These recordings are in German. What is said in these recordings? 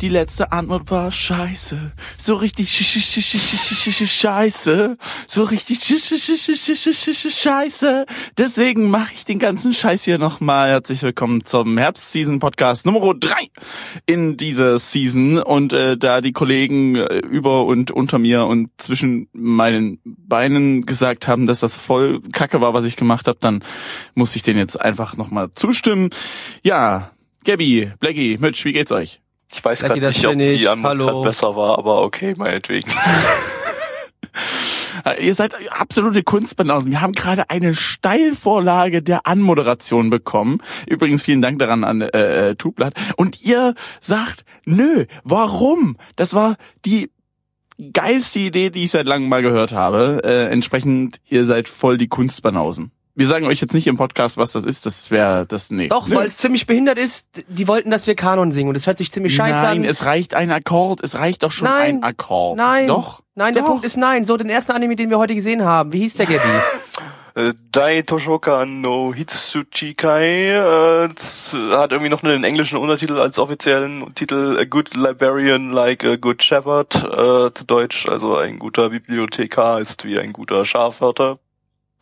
Die letzte Antwort war scheiße. So richtig scheiße. So richtig scheiße. Deswegen mache ich den ganzen Scheiß hier nochmal. Herzlich willkommen zum Herbst-Season-Podcast Nummer 3 in dieser Season. Und äh, da die Kollegen äh, über und unter mir und zwischen meinen Beinen gesagt haben, dass das voll Kacke war, was ich gemacht habe, dann muss ich den jetzt einfach nochmal zustimmen. Ja, Gabby, Blackie, Mitch, wie geht's euch? Ich weiß gerade nicht, ob die grad besser war, aber okay, meinetwegen. Äh, Ihr seid absolute Kunstbanausen. Wir haben gerade eine Steilvorlage der Anmoderation bekommen. Übrigens vielen Dank daran an äh, äh, Tublatt. Und ihr sagt, nö, warum? Das war die geilste Idee, die ich seit langem mal gehört habe. Äh, entsprechend, ihr seid voll die Kunstbanausen. Wir sagen euch jetzt nicht im Podcast, was das ist. Das wäre das nee. Doch, weil es ziemlich behindert ist. Die wollten, dass wir Kanon singen und das hört sich ziemlich scheiße Nein, an. es reicht ein Akkord. Es reicht doch schon Nein. ein Akkord. Nein, Doch. Nein, der Doch. Punkt ist nein. So, den ersten Anime, den wir heute gesehen haben. Wie hieß der, Gabby? Dai Toshoka no Hitsuchikai äh, das hat irgendwie noch einen englischen Untertitel als offiziellen Titel A Good Librarian Like a Good Shepherd äh, zu Deutsch, also ein guter Bibliothekar ist wie ein guter Schafhörter.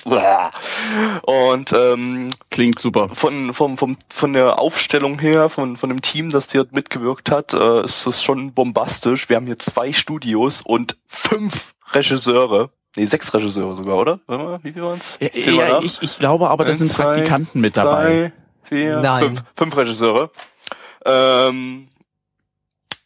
Und ähm, Klingt super. von, vom, vom, von der Aufstellung her, von, von dem Team, das hier mitgewirkt hat, äh, ist es schon bombastisch. Wir haben hier zwei Studios und fünf Regisseure. Nee, sechs Regisseure sogar, oder? Warte mal, wie viel waren's? Ja, ja, ich, ich glaube aber, das Eins, sind zwei, Praktikanten mit dabei. Drei, vier, Nein. fünf, fünf Regisseure. Ähm,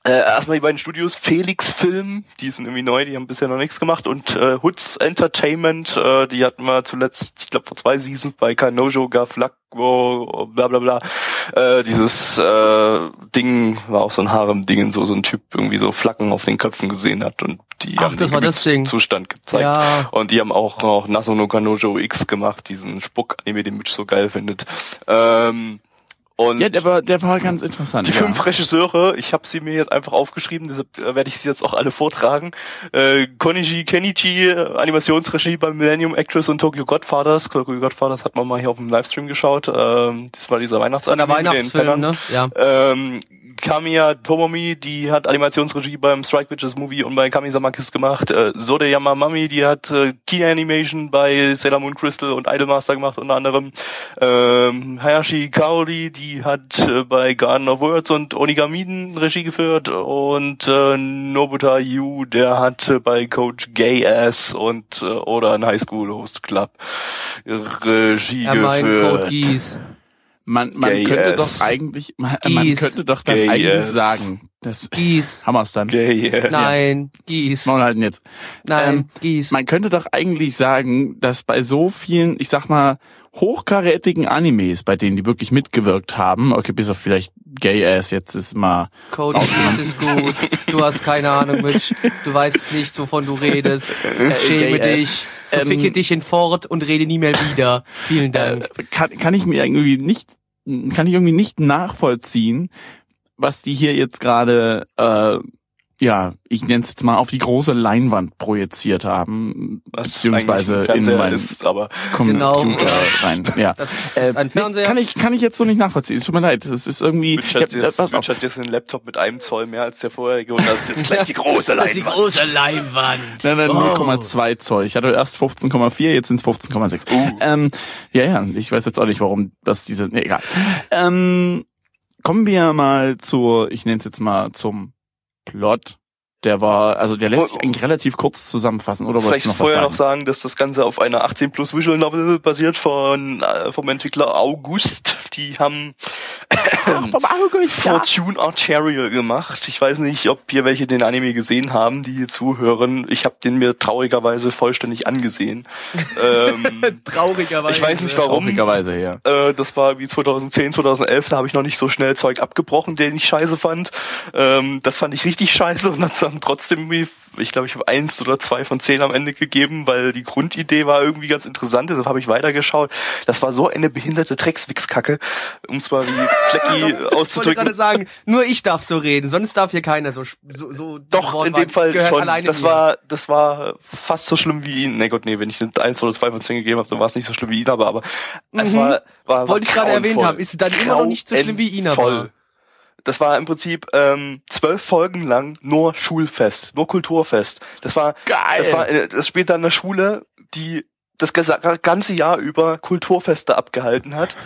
äh, erstmal die beiden Studios, Felix Film, die sind irgendwie neu, die haben bisher noch nichts gemacht und äh, Hoods Entertainment, äh, die hatten wir zuletzt, ich glaube vor zwei Seasons bei Kanojo Gaflakwo, bla bla bla. Äh, dieses äh, Ding war auch so ein Harem-Ding, so so ein Typ irgendwie so Flacken auf den Köpfen gesehen hat und die Ach, haben das den war das Ding. Zustand gezeigt. Ja. Und die haben auch noch Naso no Kanojo X gemacht, diesen Spuck-Anime, den Mitch so geil findet. Ähm, und Ja, der war, der war ganz interessant. die ja. fünf Regisseure, ich habe sie mir jetzt einfach aufgeschrieben, deshalb äh, werde ich sie jetzt auch alle vortragen. Äh, Konichi Kenichi, äh, Animationsregie bei Millennium Actress und Tokyo Godfathers. Tokyo Godfathers hat man mal hier auf dem Livestream geschaut. Ähm, das war dieser Von Weihnachtsanime der mit den Weihnachtsfilm, ne? Ja. Ähm, Kamiya Tomomi, die hat Animationsregie beim Strike Witches Movie und bei Kamisama Kiss gemacht. Äh, Sode Yamamami, die hat äh, Key Animation bei Sailor Moon Crystal und Idolmaster gemacht unter anderem. Ähm, Hayashi Kaori, die hat äh, bei Garden of Words und Onigamiden Regie geführt und äh, Nobuta Yu, der hat äh, bei Coach Gay Ass und äh, oder ein High School Host Club Regie meint geführt. Man, man Gay könnte ass. doch eigentlich, man, man Gies. könnte doch dann Gay eigentlich ass. sagen, das haben wir's dann. Gay Ass. Nein, Geass. Maul halten jetzt. Nein, Ähm, Geass. Man könnte doch eigentlich sagen, dass bei so vielen, ich sag mal, hochkarätigen Animes, bei denen die wirklich mitgewirkt haben, okay, bis auf vielleicht Gay Ass, jetzt ist mal, Cody Geass ist gut. Du hast keine Ahnung, Mitch. Du weißt nicht, wovon du redest. Schäme Gay dich. So Ähm, ficke dich in Fort und rede nie mehr wieder. Vielen Dank. äh, kann, kann ich mir irgendwie nicht, kann ich irgendwie nicht nachvollziehen, was die hier jetzt gerade, äh, ja, ich nenne es jetzt mal auf die große Leinwand projiziert haben, Was beziehungsweise in meinen ist, aber Genau. Computer rein. Ja. Das Äh, ist ein nee, Fernseher. kann ich kann ich jetzt so nicht nachvollziehen. Es tut mir leid. Das ist irgendwie. Mitch hat, Ja, jetzt. Mitch hat jetzt einen Laptop mit einem Zoll mehr als der vorherige und das ist jetzt gleich die große Das ist die Leinwand. große Leinwand. Nein, nein, Oh. 0,2 Zoll. Ich hatte erst 15,4, jetzt sind es 15,6. Uh. Ähm, ja, ja, ich weiß jetzt auch nicht, warum das diese. Nee, egal. Ähm, kommen wir mal zur, ich nenne es jetzt mal zum Plot. Der war, also der lässt sich Oh. eigentlich relativ kurz zusammenfassen, oder Vielleicht noch vorher sagen? noch sagen, dass das Ganze auf einer 18 plus Visual Novel basiert von äh, vom Entwickler August. Die haben Vom ja. Fortune Arterial gemacht. Ich weiß nicht, ob hier welche den Anime gesehen haben, die hier zuhören. Ich habe den mir traurigerweise vollständig angesehen. ähm, Traurigerweise. ich weiß nicht warum. Traurigerweise, ja. Äh, das war wie 2010, 2011, da habe ich noch nicht so schnell Zeug abgebrochen, den ich scheiße fand. Ähm, das fand ich richtig scheiße und das haben trotzdem irgendwie ich glaube, ich habe eins oder zwei von zehn am Ende gegeben, weil die Grundidee war irgendwie ganz interessant, deshalb habe ich weitergeschaut. Das war so eine behinderte Dreckswichskacke, um es mal wie Flecki Ich wollte auszudrücken. gerade sagen, nur ich darf so reden, sonst darf hier keiner so so, so Doch, in dem Fall schon. alleine Das war, das war fast so schlimm wie ihn. Nee Gott, nee, wenn ich eins oder zwei von zehn gegeben habe, dann war es nicht so schlimm wie ihn, aber, aber es Mhm. war, war, war Wollte ich gerade erwähnt haben, ist dann immer noch nicht so schlimm wie Ina Grauenvoll. Das war im Prinzip ähm, zwölf Folgen lang nur Schulfest, nur Kulturfest. Das war, Geil. das war, äh, das spielt dann eine Schule, die das ganze Jahr über Kulturfeste abgehalten hat.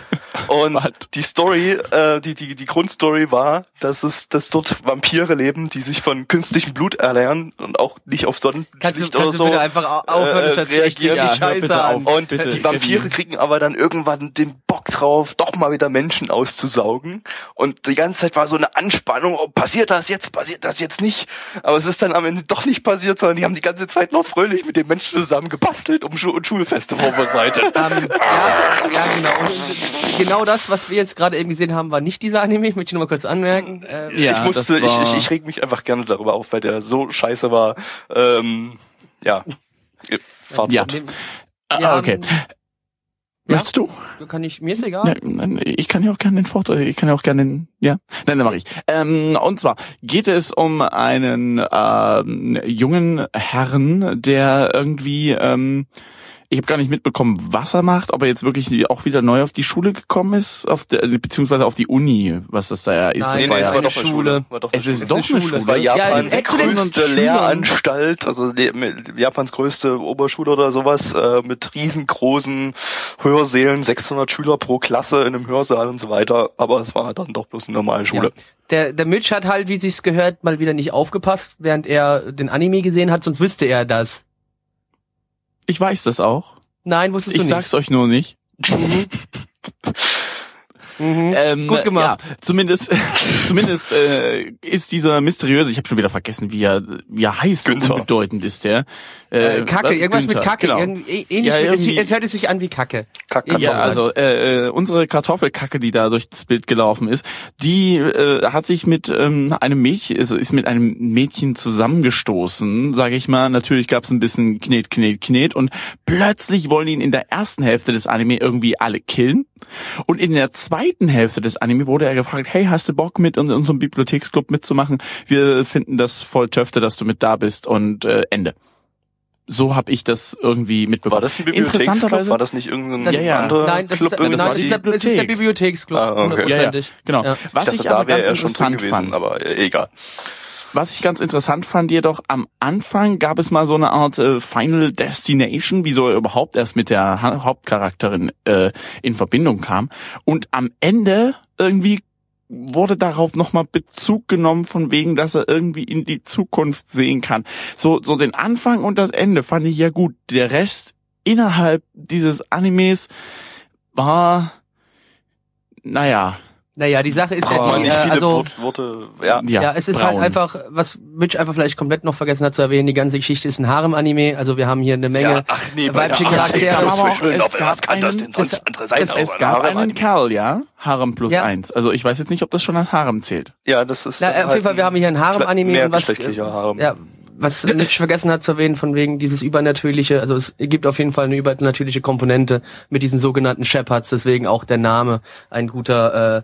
Und die Story, äh, die, die, die Grundstory war, dass es, dass dort Vampire leben, die sich von künstlichem Blut erlernen und auch nicht auf Sonnenlicht Kannst du, oder kannst du so. bitte einfach au- aufhören, das äh, reagieren. Ja, hör scheiße an. auf. Und Bitte, die Vampire kriegen aber dann irgendwann den Bock drauf, doch mal wieder Menschen auszusaugen. Und die ganze Zeit war so eine Anspannung, oh, passiert das jetzt, passiert das jetzt nicht. Aber es ist dann am Ende doch nicht passiert, sondern die haben die ganze Zeit noch fröhlich mit den Menschen zusammen gebastelt um Schu und Schulfeste vorbereitet. Ähm, ja, ja, genau. Genau das, was wir jetzt gerade eben gesehen haben, war nicht dieser Anime. Ich möchte nur mal kurz anmerken. Äh, Ja, ich musste, ich, ich, ich reg mich einfach gerne darüber auf, weil der so scheiße war. Ähm, ja. Fahrt Ja. fort. Ah, Ja, okay. Ja? Möchtest du? kann ich, mir ist egal. Nein, nein, ich kann ja auch gerne den Vortrag, ich kann ja auch gerne den, ja, nein, dann mache ich. Ähm, und zwar geht es um einen ähm, jungen Herrn, der irgendwie, ähm, ich habe gar nicht mitbekommen, was er macht, ob er jetzt wirklich auch wieder neu auf die Schule gekommen ist, auf der, beziehungsweise auf die Uni, was das da ist. Nein, das Nee, war nee, ja, es war eine doch eine Schule. Schule. War doch eine Es ist doch eine Schule. Schule. Das war Japans Ja, größte. Lehranstalt, also Japans größte Oberschule oder sowas, äh, mit riesengroßen Hörsälen, 600 Schüler pro Klasse in einem Hörsaal und so weiter. Aber es war dann doch bloß eine normale Schule. Ja. Der, der Mitch hat halt, wie sich's gehört, mal wieder nicht aufgepasst, während er den Anime gesehen hat, sonst wüsste er das. Ich weiß das auch. Nein, wusstest Ich du sag's euch nur nicht. nicht. Mhm. Ähm, Gut gemacht. Ja, zumindest, zumindest äh, ist dieser mysteriöse, ich habe schon wieder vergessen, wie er, wie er heißt, Günther. unbedeutend ist der. Äh, Kacke, äh, irgendwas mit Günther, Kacke. Genau. Irgendwie, ähnlich Ja, mit, es, hört sich an wie Kacke. Kack, Ja, also äh, äh, unsere Kartoffelkacke, die da durch das Bild gelaufen ist, die äh, hat sich mit ähm, einem Mädchen, also ist mit einem Mädchen zusammengestoßen, sage ich mal. Natürlich gab es ein bisschen Knet, Knet, Knet und plötzlich wollen ihn in der ersten Hälfte des Anime irgendwie alle killen. Und in der zweiten Hälfte des Anime wurde er gefragt, hey, hast du Bock mit in unserem Bibliotheksclub mitzumachen? Wir finden das voll töfte, dass du mit da bist und äh, Ende. So habe ich das irgendwie mitbekommen. war das ein Bibliotheksclub? Interessanterweise- War das nicht irgendein Das- Ja, ja. anderer Nein, das Club? ist, nein, nein, das ist, der, es ist der Bibliothek. Bibliotheksclub. Ah, okay. Ja, ja, hundertprozentig. genau. Ja. Was ich ich, dachte, aber da wäre ganz er interessant gewesen, fand, aber äh, egal. Was ich ganz interessant fand, jedoch am Anfang gab es mal so eine Art äh, Final Destination, wieso er überhaupt erst mit der ha Hauptcharakterin äh, in Verbindung kam. Und am Ende irgendwie wurde darauf nochmal Bezug genommen, von wegen, dass er irgendwie in die Zukunft sehen kann. So, so den Anfang und das Ende fand ich ja gut. Der Rest innerhalb dieses Animes war, naja, Naja, die Sache ist ja man die, nicht äh, viele also, Wort- Worte, ja. ja, ja, es ist braun. halt einfach, was Mitch einfach vielleicht komplett noch vergessen hat zu erwähnen, die ganze Geschichte ist ein Harem-Anime, also wir haben hier eine Menge Ja, ach nee, weibliche Charaktere. Was kann das einen- denn sonst das- andere sein? Es, außer es gab Harem-Anime? einen Kerl, ja? Harem plus Ja. eins. Also ich weiß jetzt nicht, ob das schon als Harem zählt. Ja, das ist. Na, auf jeden Fall, wir haben hier ein Harem-Anime und was, mehrgeschlechtlicher Harem. ja, was Mitch vergessen hat zu erwähnen, von wegen dieses übernatürliche, also es gibt auf jeden Fall eine übernatürliche Komponente mit diesen sogenannten Shepherds, deswegen auch der Name. Ein guter äh,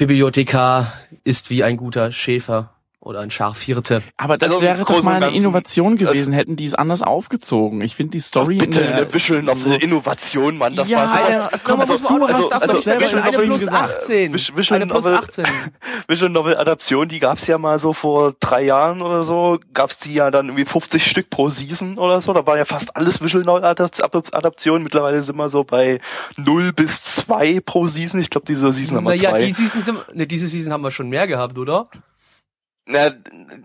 Bibliothekar ist wie ein guter Schäfer oder ein Schafhirte. Aber das Also wäre doch mal eine Innovation gewesen, hätten die es anders aufgezogen. Ich finde die Story Bitte, in der, eine Visual Novel Innovation, Mann, das Ja, war so. Alter, komm, also, muss man auch noch also, also, vergessen. Eine plus 18. Vis- Visual Eine plus Novel- 18. Visual Novel Adaption, die gab's ja mal so vor drei Jahren oder so, gab's die ja dann irgendwie 50 Stück pro Season oder so, da war ja fast alles Visual Novel Adap- Adaption, mittlerweile sind wir so bei 0 bis 2 pro Season, ich glaube diese Season haben wir Naja, zwei. die Season sind, ne, diese Season haben wir schon mehr gehabt, oder? Na,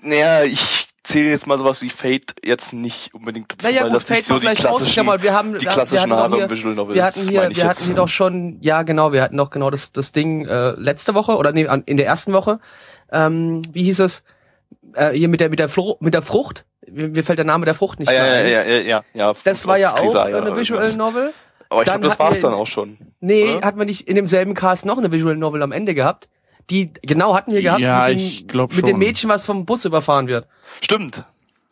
naja, ich zähle jetzt mal sowas wie Fate jetzt nicht unbedingt dazu, Naja, weil gut, das nicht Fate so war die klassischen, ausgeklammert. Wir haben, die wir- wir klassischen hatten hier- Visual Novels, Wir hatten hier, wir jetzt. hatten hier doch schon, ja genau, wir hatten doch genau das, das Ding äh, letzte Woche oder nee, in der ersten Woche. Ähm, wie hieß es? Äh, hier mit der mit der Flo mit der Frucht. Mir, mir fällt der Name der Frucht nicht Ah, ja, ein. ja, ja, ja, ja. Das war ja auch Grisaya eine Visual. Novel. Aber ich glaube, das war's wir- dann auch schon. Nee, Oder? hat man nicht in demselben Cast noch eine Visual Novel am Ende gehabt? Die genau hatten wir gehabt Ja, mit, dem, ich glaub mit dem schon. Mädchen, was vom Bus überfahren wird. Stimmt.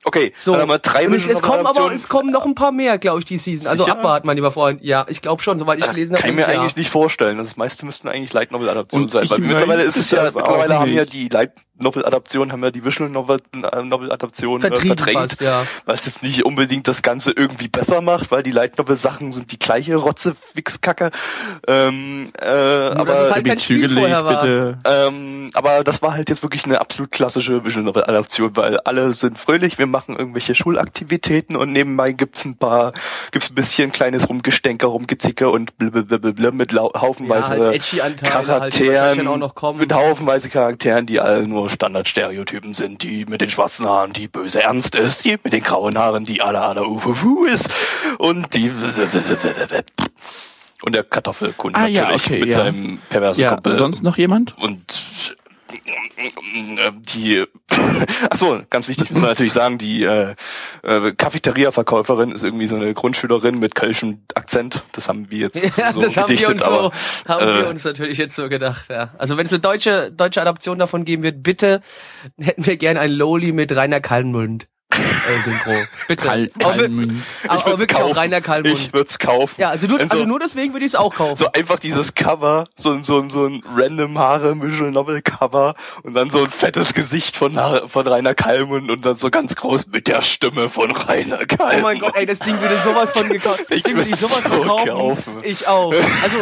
Okay, So, dann haben wir drei und es, es kommen aber es kommen noch ein paar mehr, glaube ich, die Season. Also Sicher? abwarten, mein lieber Freund. Ja, ich glaube schon, soweit ich gelesen habe. Kann ich mir ja. eigentlich nicht vorstellen. Das meiste müssten eigentlich Light Novel Adaptionen sein. Weil mittlerweile ist es ja, mittlerweile haben ja die Light Novel Adaptionen, haben ja die Visual Novel, äh, Novel Adaptionen äh, verdrängt. fast, ja. Was jetzt nicht unbedingt das Ganze irgendwie besser macht, weil die Light Novel Sachen sind die gleiche Rotze, Wichskacke. Ähm, äh, aber, halt zügelig, war. bitte. ähm, aber das war halt jetzt wirklich eine absolut klassische Visual Novel Adaption, weil alle sind fröhlich, wir machen irgendwelche Schulaktivitäten und nebenbei gibt's ein paar, gibt's ein bisschen kleines Rumgestänker, Rumgezicke und blablabla mit haufenweise Ja, halt halt, Charakteren, auch noch kommen. mit haufenweise Charakteren, die alle nur Standardstereotypen sind, die mit den schwarzen Haaren, die böse ernst ist, die mit den grauen Haaren, die ala ala ufufu ist und die und der Kartoffelkunde Ah, ja, natürlich okay, mit ja. seinem perversen Ja, Kumpel sonst noch jemand? und die ach so ganz wichtig muss man natürlich sagen die äh, äh, Cafeteria-Verkäuferin ist irgendwie so eine Grundschülerin mit kölschem Akzent das haben wir jetzt Ja, so das haben wir gedichtet uns so, aber haben wir äh, uns natürlich jetzt so gedacht, ja. Also wenn es eine deutsche, deutsche Adaption davon geben wird, bitte hätten wir gerne ein Loli mit Rainer Kalmund äh, Synchro. Bitte. Kal Kalmund. aber, ich aber wirklich auch kaufen. Rainer Kalmund. ich würd's kaufen ja, also, du, Wenn also nur deswegen würde ich es auch kaufen. so einfach dieses Cover, so, ein so, ein so ein random Haare Visual Novel Cover und dann so ein fettes Gesicht von, von Rainer Kalmund und dann so ganz groß mit der Stimme von Rainer Kalmund. Oh mein Gott, ey, das Ding würde sowas von gekauft. Das Ich Ding würde sowas von so kaufen. kaufen. Ich auch. Also,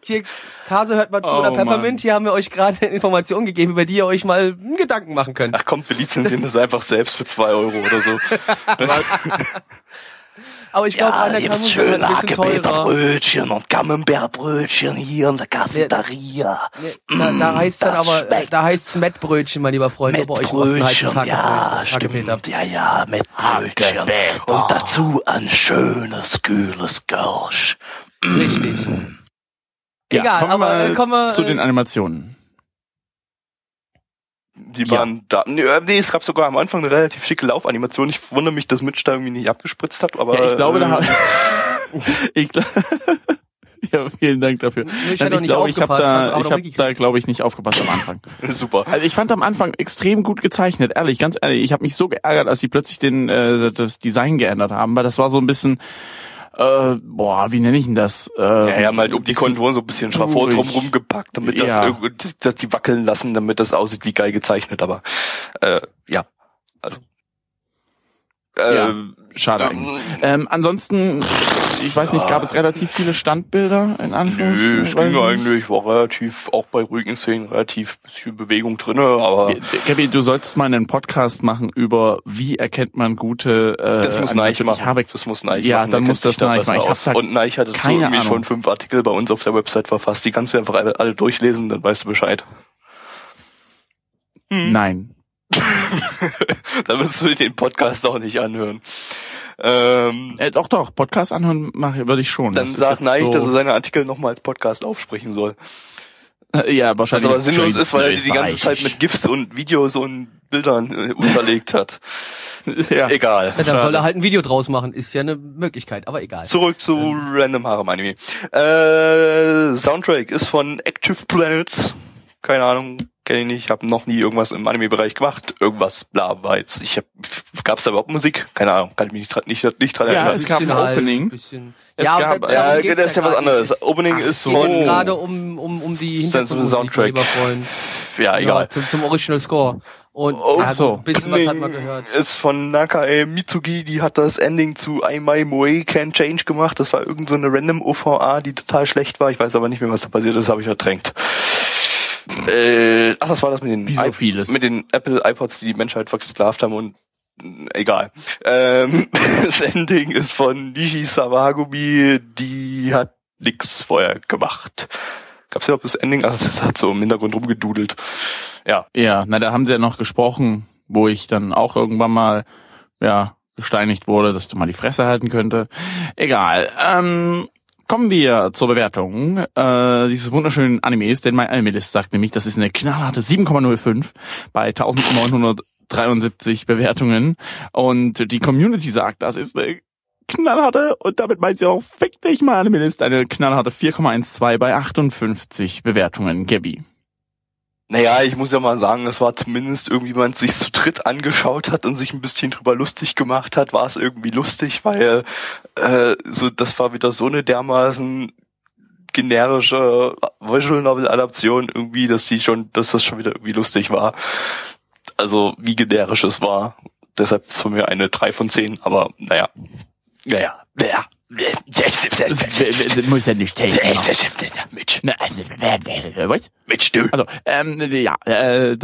hier, Hase hört mal zu Oh oder Mann. Peppermint, hier haben wir euch gerade Informationen gegeben, über die ihr euch mal Gedanken machen könnt. Ach kommt, wir lizenzieren das einfach selbst für zwei Euro oder so. Aber ich glaube, Rainer Kalmund wäre halt ein bisschen teurer. Brötchen und Camembert-Brötchen hier in der Cafeteria. Nee, da, da heißt dann das aber, äh, schmeckt. da heißt's Mettbrötchen, mein lieber Freund. Mit aber euch im Osten heißt es Brötchen, ja, Hackepeter. stimmt. Ja, ja, mit Brötchen. Und dazu ein schönes, kühles Gölsch. Richtig. Ja, Egal, kommen wir aber, äh, kommen wir, zu äh, den Animationen. Die Ja. waren da. Nee, äh, nee, es gab sogar am Anfang eine relativ schicke Laufanimation. Ich wundere mich, dass Mitch da irgendwie nicht abgespritzt hat, aber. Ja, ich glaube, da äh, habe ich. ja, vielen Dank dafür. Ich Nein, ich glaube, ich habe da, also, ich wirklich- da, glaube ich, nicht aufgepasst am Anfang. Super. Also ich fand am Anfang extrem gut gezeichnet, ehrlich, ganz ehrlich. Ich habe mich so geärgert, als sie plötzlich den äh, das Design geändert haben, weil das war so ein bisschen, äh, boah, wie nenne ich denn das? Äh, Ja, haben halt um die Konturen so ein bisschen schraffort drum rumgepackt, damit das Ja. dass, dass die wackeln lassen, damit das aussieht wie geil gezeichnet, aber äh, ja. Also. Äh, Ja, schade eigentlich. Ähm, ansonsten, ich weiß nicht, gab es relativ viele Standbilder in Nö, Anführungsstrichen? es ging eigentlich, war relativ, auch bei ruhigen Szenen relativ bisschen Bewegung drinne, aber Gabi, du sollst mal einen Podcast machen über wie erkennt man gute äh, das muss Neich machen. Habe das muss Neich Ja, machen. dann der muss das Neich machen. Ich hab da Und Neich hat keine irgendwie Ahnung. schon fünf Artikel bei uns auf der Website verfasst. Die kannst du einfach alle, alle durchlesen, dann weißt du Bescheid. Nein. Dann willst du den Podcast auch nicht anhören. Ähm, Äh, doch, doch, Podcast anhören mache würde ich schon. dann Das sagt Neich, so, dass er seine Artikel nochmal als Podcast aufsprechen soll. Äh, ja, Was wahrscheinlich. aber sinnlos ist, weil er die die ganze. Zeit mit GIFs und Videos und Bildern äh, unterlegt hat. ja. Egal. Ja, dann Schade. soll er halt ein Video draus machen. Ist ja eine Möglichkeit, aber egal. Zurück zu Random Harem Anime. Äh, Soundtrack ist von Active Planets. Keine Ahnung, kenne ich nicht. Habe noch nie irgendwas im Anime-Bereich gemacht. Irgendwas, bla, war jetzt. Ich hab, gab's da überhaupt Musik? Keine Ahnung, kann ich mich nicht, dran- nicht, nicht dran Ja, erinnern. es gab ein halt, Opening. Bisschen. Es ja, gab- ja, geht's das ist ja was anderes. nicht. Opening Ach ist so. Von, gerade um, um, um die Hintergrundmusik, lieber Freund. ja, egal. Ja, zum, zum Original Score. Und Oh, ja, so. ein bisschen was hat man gehört. Ist von Nakae Mitsugi, die hat das Ending zu I My Moe Can Change gemacht. Das war irgend so eine random OVA, die total schlecht war. Ich weiß aber nicht mehr, was da passiert ist, habe ich ertränkt. Äh, ach, das war das mit den Wie so vieles. mit den Apple iPods, die die Menschheit versklavt haben und mh, egal. Ähm, das Ending ist von Nishi Sawagumi, die hat nix vorher gemacht. Gab's überhaupt das Ending? Also das hat so im Hintergrund rumgedudelt. Ja, Ja, na, da haben sie ja noch gesprochen, wo ich dann auch irgendwann mal, ja, gesteinigt wurde, dass du mal die Fresse halten könnte. Egal. Ähm, kommen wir zur Bewertung äh, dieses wunderschönen Animes, denn mein Anime-List sagt nämlich, das ist eine knallharte 7,05 bei 1973 Bewertungen und die Community sagt, das ist eine knallharte und damit meint sie auch, fick dich mal Anime-List, eine knallharte 4,12 bei 58 Bewertungen. Gabby. Naja, ich muss ja mal sagen, es war zumindest irgendwie, man sich zu dritt angeschaut hat und sich ein bisschen drüber lustig gemacht hat, war es irgendwie lustig, weil äh, so das war wieder so eine dermaßen generische Visual Novel Adaption irgendwie, dass sie schon, dass das schon wieder irgendwie lustig war. Also wie generisch es war. Deshalb ist von mir eine 3 von 10, aber naja. Naja. Naja. Das muss ja nicht helfen. Na, also, was? Mitch, du. Also, ähm, ja, äh,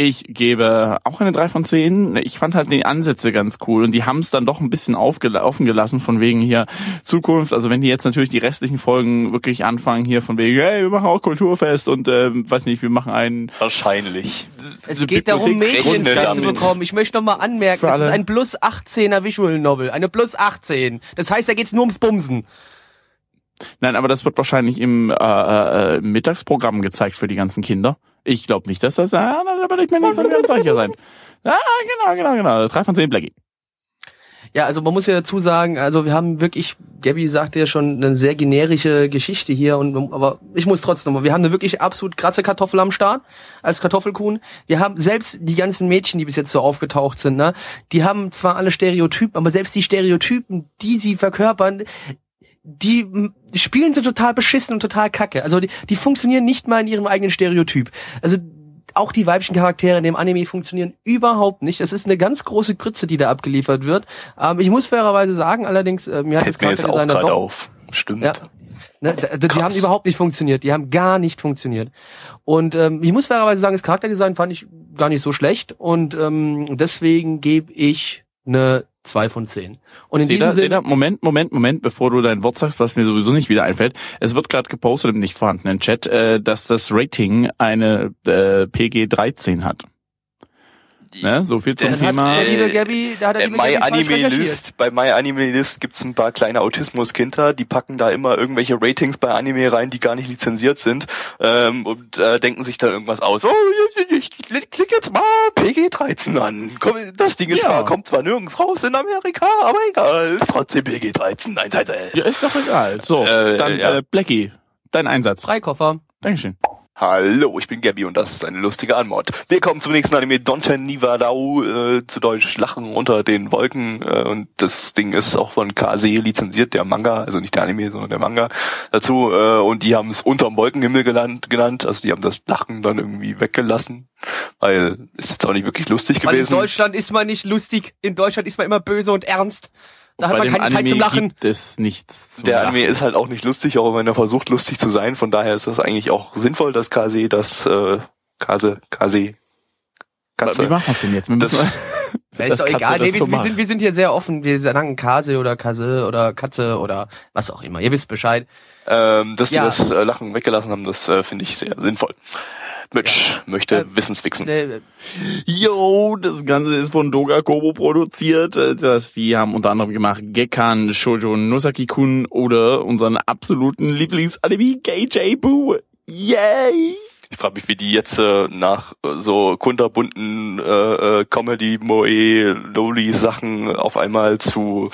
ich gebe auch eine 3 von 10. Ich fand halt die Ansätze ganz cool und die haben es dann doch ein bisschen offen gelassen von wegen hier Zukunft. Also wenn die jetzt natürlich die restlichen Folgen wirklich anfangen hier von wegen, hey, wir machen auch Kulturfest und äh, weiß nicht, wir machen einen Wahrscheinlich. Es geht darum, Mädchen ins Ganze zu bekommen. Ich möchte noch mal anmerken, es ist ein plus 18er Visual Novel. Eine plus 18. Das heißt, da geht's nur ums Bumsen. Nein, aber das wird wahrscheinlich im äh, äh, äh, Mittagsprogramm gezeigt für die ganzen Kinder. Ich glaube nicht, dass das, ah, da will ich mir nicht so ganz sicher sein. Ah, genau, genau, genau. 3 von 10 Blackie. Ja, also man muss ja dazu sagen, also wir haben wirklich, Gabby sagte ja schon, eine sehr generische Geschichte hier, und aber ich muss trotzdem wir haben eine wirklich absolut krasse Kartoffel am Start als Kartoffelkuhn. Wir haben selbst die ganzen Mädchen, die bis jetzt so aufgetaucht sind, ne, die haben zwar alle Stereotypen, aber selbst die Stereotypen, die sie verkörpern, die spielen so total beschissen und total kacke. Also die, die funktionieren nicht mal in ihrem eigenen Stereotyp. Also auch die weiblichen Charaktere in dem Anime funktionieren überhaupt nicht. Es ist eine ganz große Grütze, die da abgeliefert wird. Ähm, ich muss fairerweise sagen, allerdings, äh, mir hat das Fällt jetzt auch doch auf. Stimmt. Ja. Ne, die Krass. haben überhaupt nicht funktioniert. Die haben gar nicht funktioniert. Und ähm, ich muss fairerweise sagen, das Charakterdesign fand ich gar nicht so schlecht. Und ähm, deswegen gebe ich eine 2 von 10. Und in Seht diesem Sinne, ihr, Moment, Moment, Moment, bevor du dein Wort sagst, was mir sowieso nicht wieder einfällt. Es wird gerade gepostet im nicht vorhandenen Chat, äh, dass das Rating eine äh, PG 13 hat. Ne? So viel zum Das hat Thema. der äh, liebe Gabby, da hat der liebe My Gabby Anime. List, bei My Anime List gibt's ein paar kleine Autismuskinder, die packen da immer irgendwelche Ratings bei Anime rein, die gar nicht lizenziert sind ähm, und äh, denken sich da irgendwas aus. Oh, ich, ich, ich klick jetzt mal PG-13 an. Komm, das Ding ist Ja. zwar, kommt zwar nirgends raus in Amerika, aber egal. Trotzdem PG-13. Nein, Seite. Ja, ist doch egal. So, Äh, dann ja. äh, Blackie, dein Einsatz. Freikoffer. Dankeschön. Hallo, ich bin Gabby und das ist eine lustige Anmod. Wir kommen zum nächsten Anime Donte Nivadao, äh, zu Deutsch Lachen unter den Wolken. Äh, und das Ding ist auch von Kase lizenziert, der Manga, also nicht der Anime, sondern der Manga dazu. Äh, und die haben es unterm Wolkenhimmel genannt, genannt. Also die haben das Lachen dann irgendwie weggelassen, weil ist jetzt auch nicht wirklich lustig Weil in gewesen. Deutschland ist man nicht lustig. In Deutschland ist man immer böse und ernst. Da hat Bei man keine Zeit Anime zum Lachen. gibt es nichts zum Der Lachen. Anime ist halt auch nicht lustig, auch wenn er versucht lustig zu sein. Von daher ist das eigentlich auch sinnvoll, dass Kase das äh, Kase, Kase, Katze. Wie machen wir es denn jetzt? Wir Das- müssen Das ist doch egal. Nee, wir, so wir, sind, wir sind hier sehr offen. Wir sagen Kase oder Kase oder Katze oder was auch immer. Ihr wisst Bescheid. Ähm, dass Ja. sie das äh, Lachen weggelassen haben, das äh, finde ich sehr sinnvoll. Mitch möchte Äh, Wissenswichsen. Äh, Yo, das Ganze ist von Doga Kobo produziert. Äh, Das, die haben unter anderem gemacht Gekkan, Shoujo Nosaki-kun oder unseren absoluten Lieblingsanime KJ Boo. Yay! Ich frage mich, wie die jetzt äh, nach äh, so kunterbunten äh, äh, Comedy, Moe, Loli Sachen auf einmal zu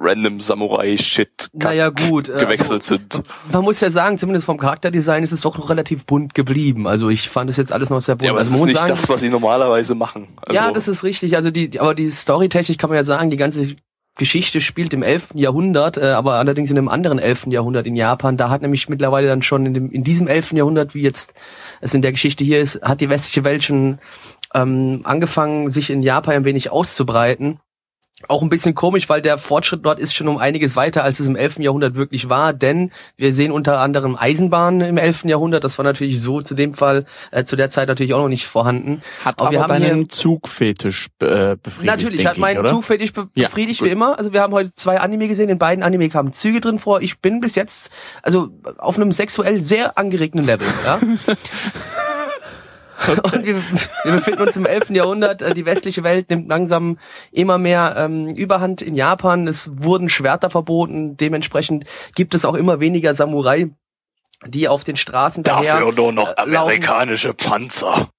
random Samurai Shit naja, gut. äh, gewechselt also, sind. Man muss ja sagen, zumindest vom Charakterdesign ist es doch noch relativ bunt geblieben. Also ich fand es jetzt alles noch sehr bunt. Ja, aber es also ist man muss nicht sagen, das, was sie normalerweise machen. Also, ja, das ist richtig. Also die, aber die Storytechnisch kann man ja sagen, die ganze Geschichte spielt im 11. Jahrhundert, äh, aber allerdings in einem anderen 11. Jahrhundert in Japan. Da hat nämlich mittlerweile dann schon in, dem, in diesem 11. Jahrhundert, wie jetzt es in der Geschichte hier ist, hat die westliche Welt schon ähm, angefangen, sich in Japan ein wenig auszubreiten. Auch ein bisschen komisch, weil der Fortschritt dort ist schon um einiges weiter, als es im 11. Jahrhundert wirklich war, denn wir sehen unter anderem Eisenbahnen im 11. Jahrhundert. Das war natürlich so zu dem Fall, äh, zu der Zeit natürlich auch noch nicht vorhanden. Hat Aber aber, wir haben hier- deinen Zugfetisch äh, befriedigt. Natürlich, hat meinen? Zugfetisch be Ja, befriedigt wie immer. Also wir haben heute zwei Anime gesehen, in beiden Anime kamen Züge drin vor. Ich bin bis jetzt also auf einem sexuell sehr angeregten Level. Ja? Und wir, wir befinden uns im 11. Jahrhundert. Äh, Die westliche Welt nimmt langsam immer mehr ähm, Überhand in Japan. Es wurden Schwerter verboten. Dementsprechend gibt es auch immer weniger Samurai, die auf den Straßen daher Dafür nur noch äh, laufen. amerikanische Panzer.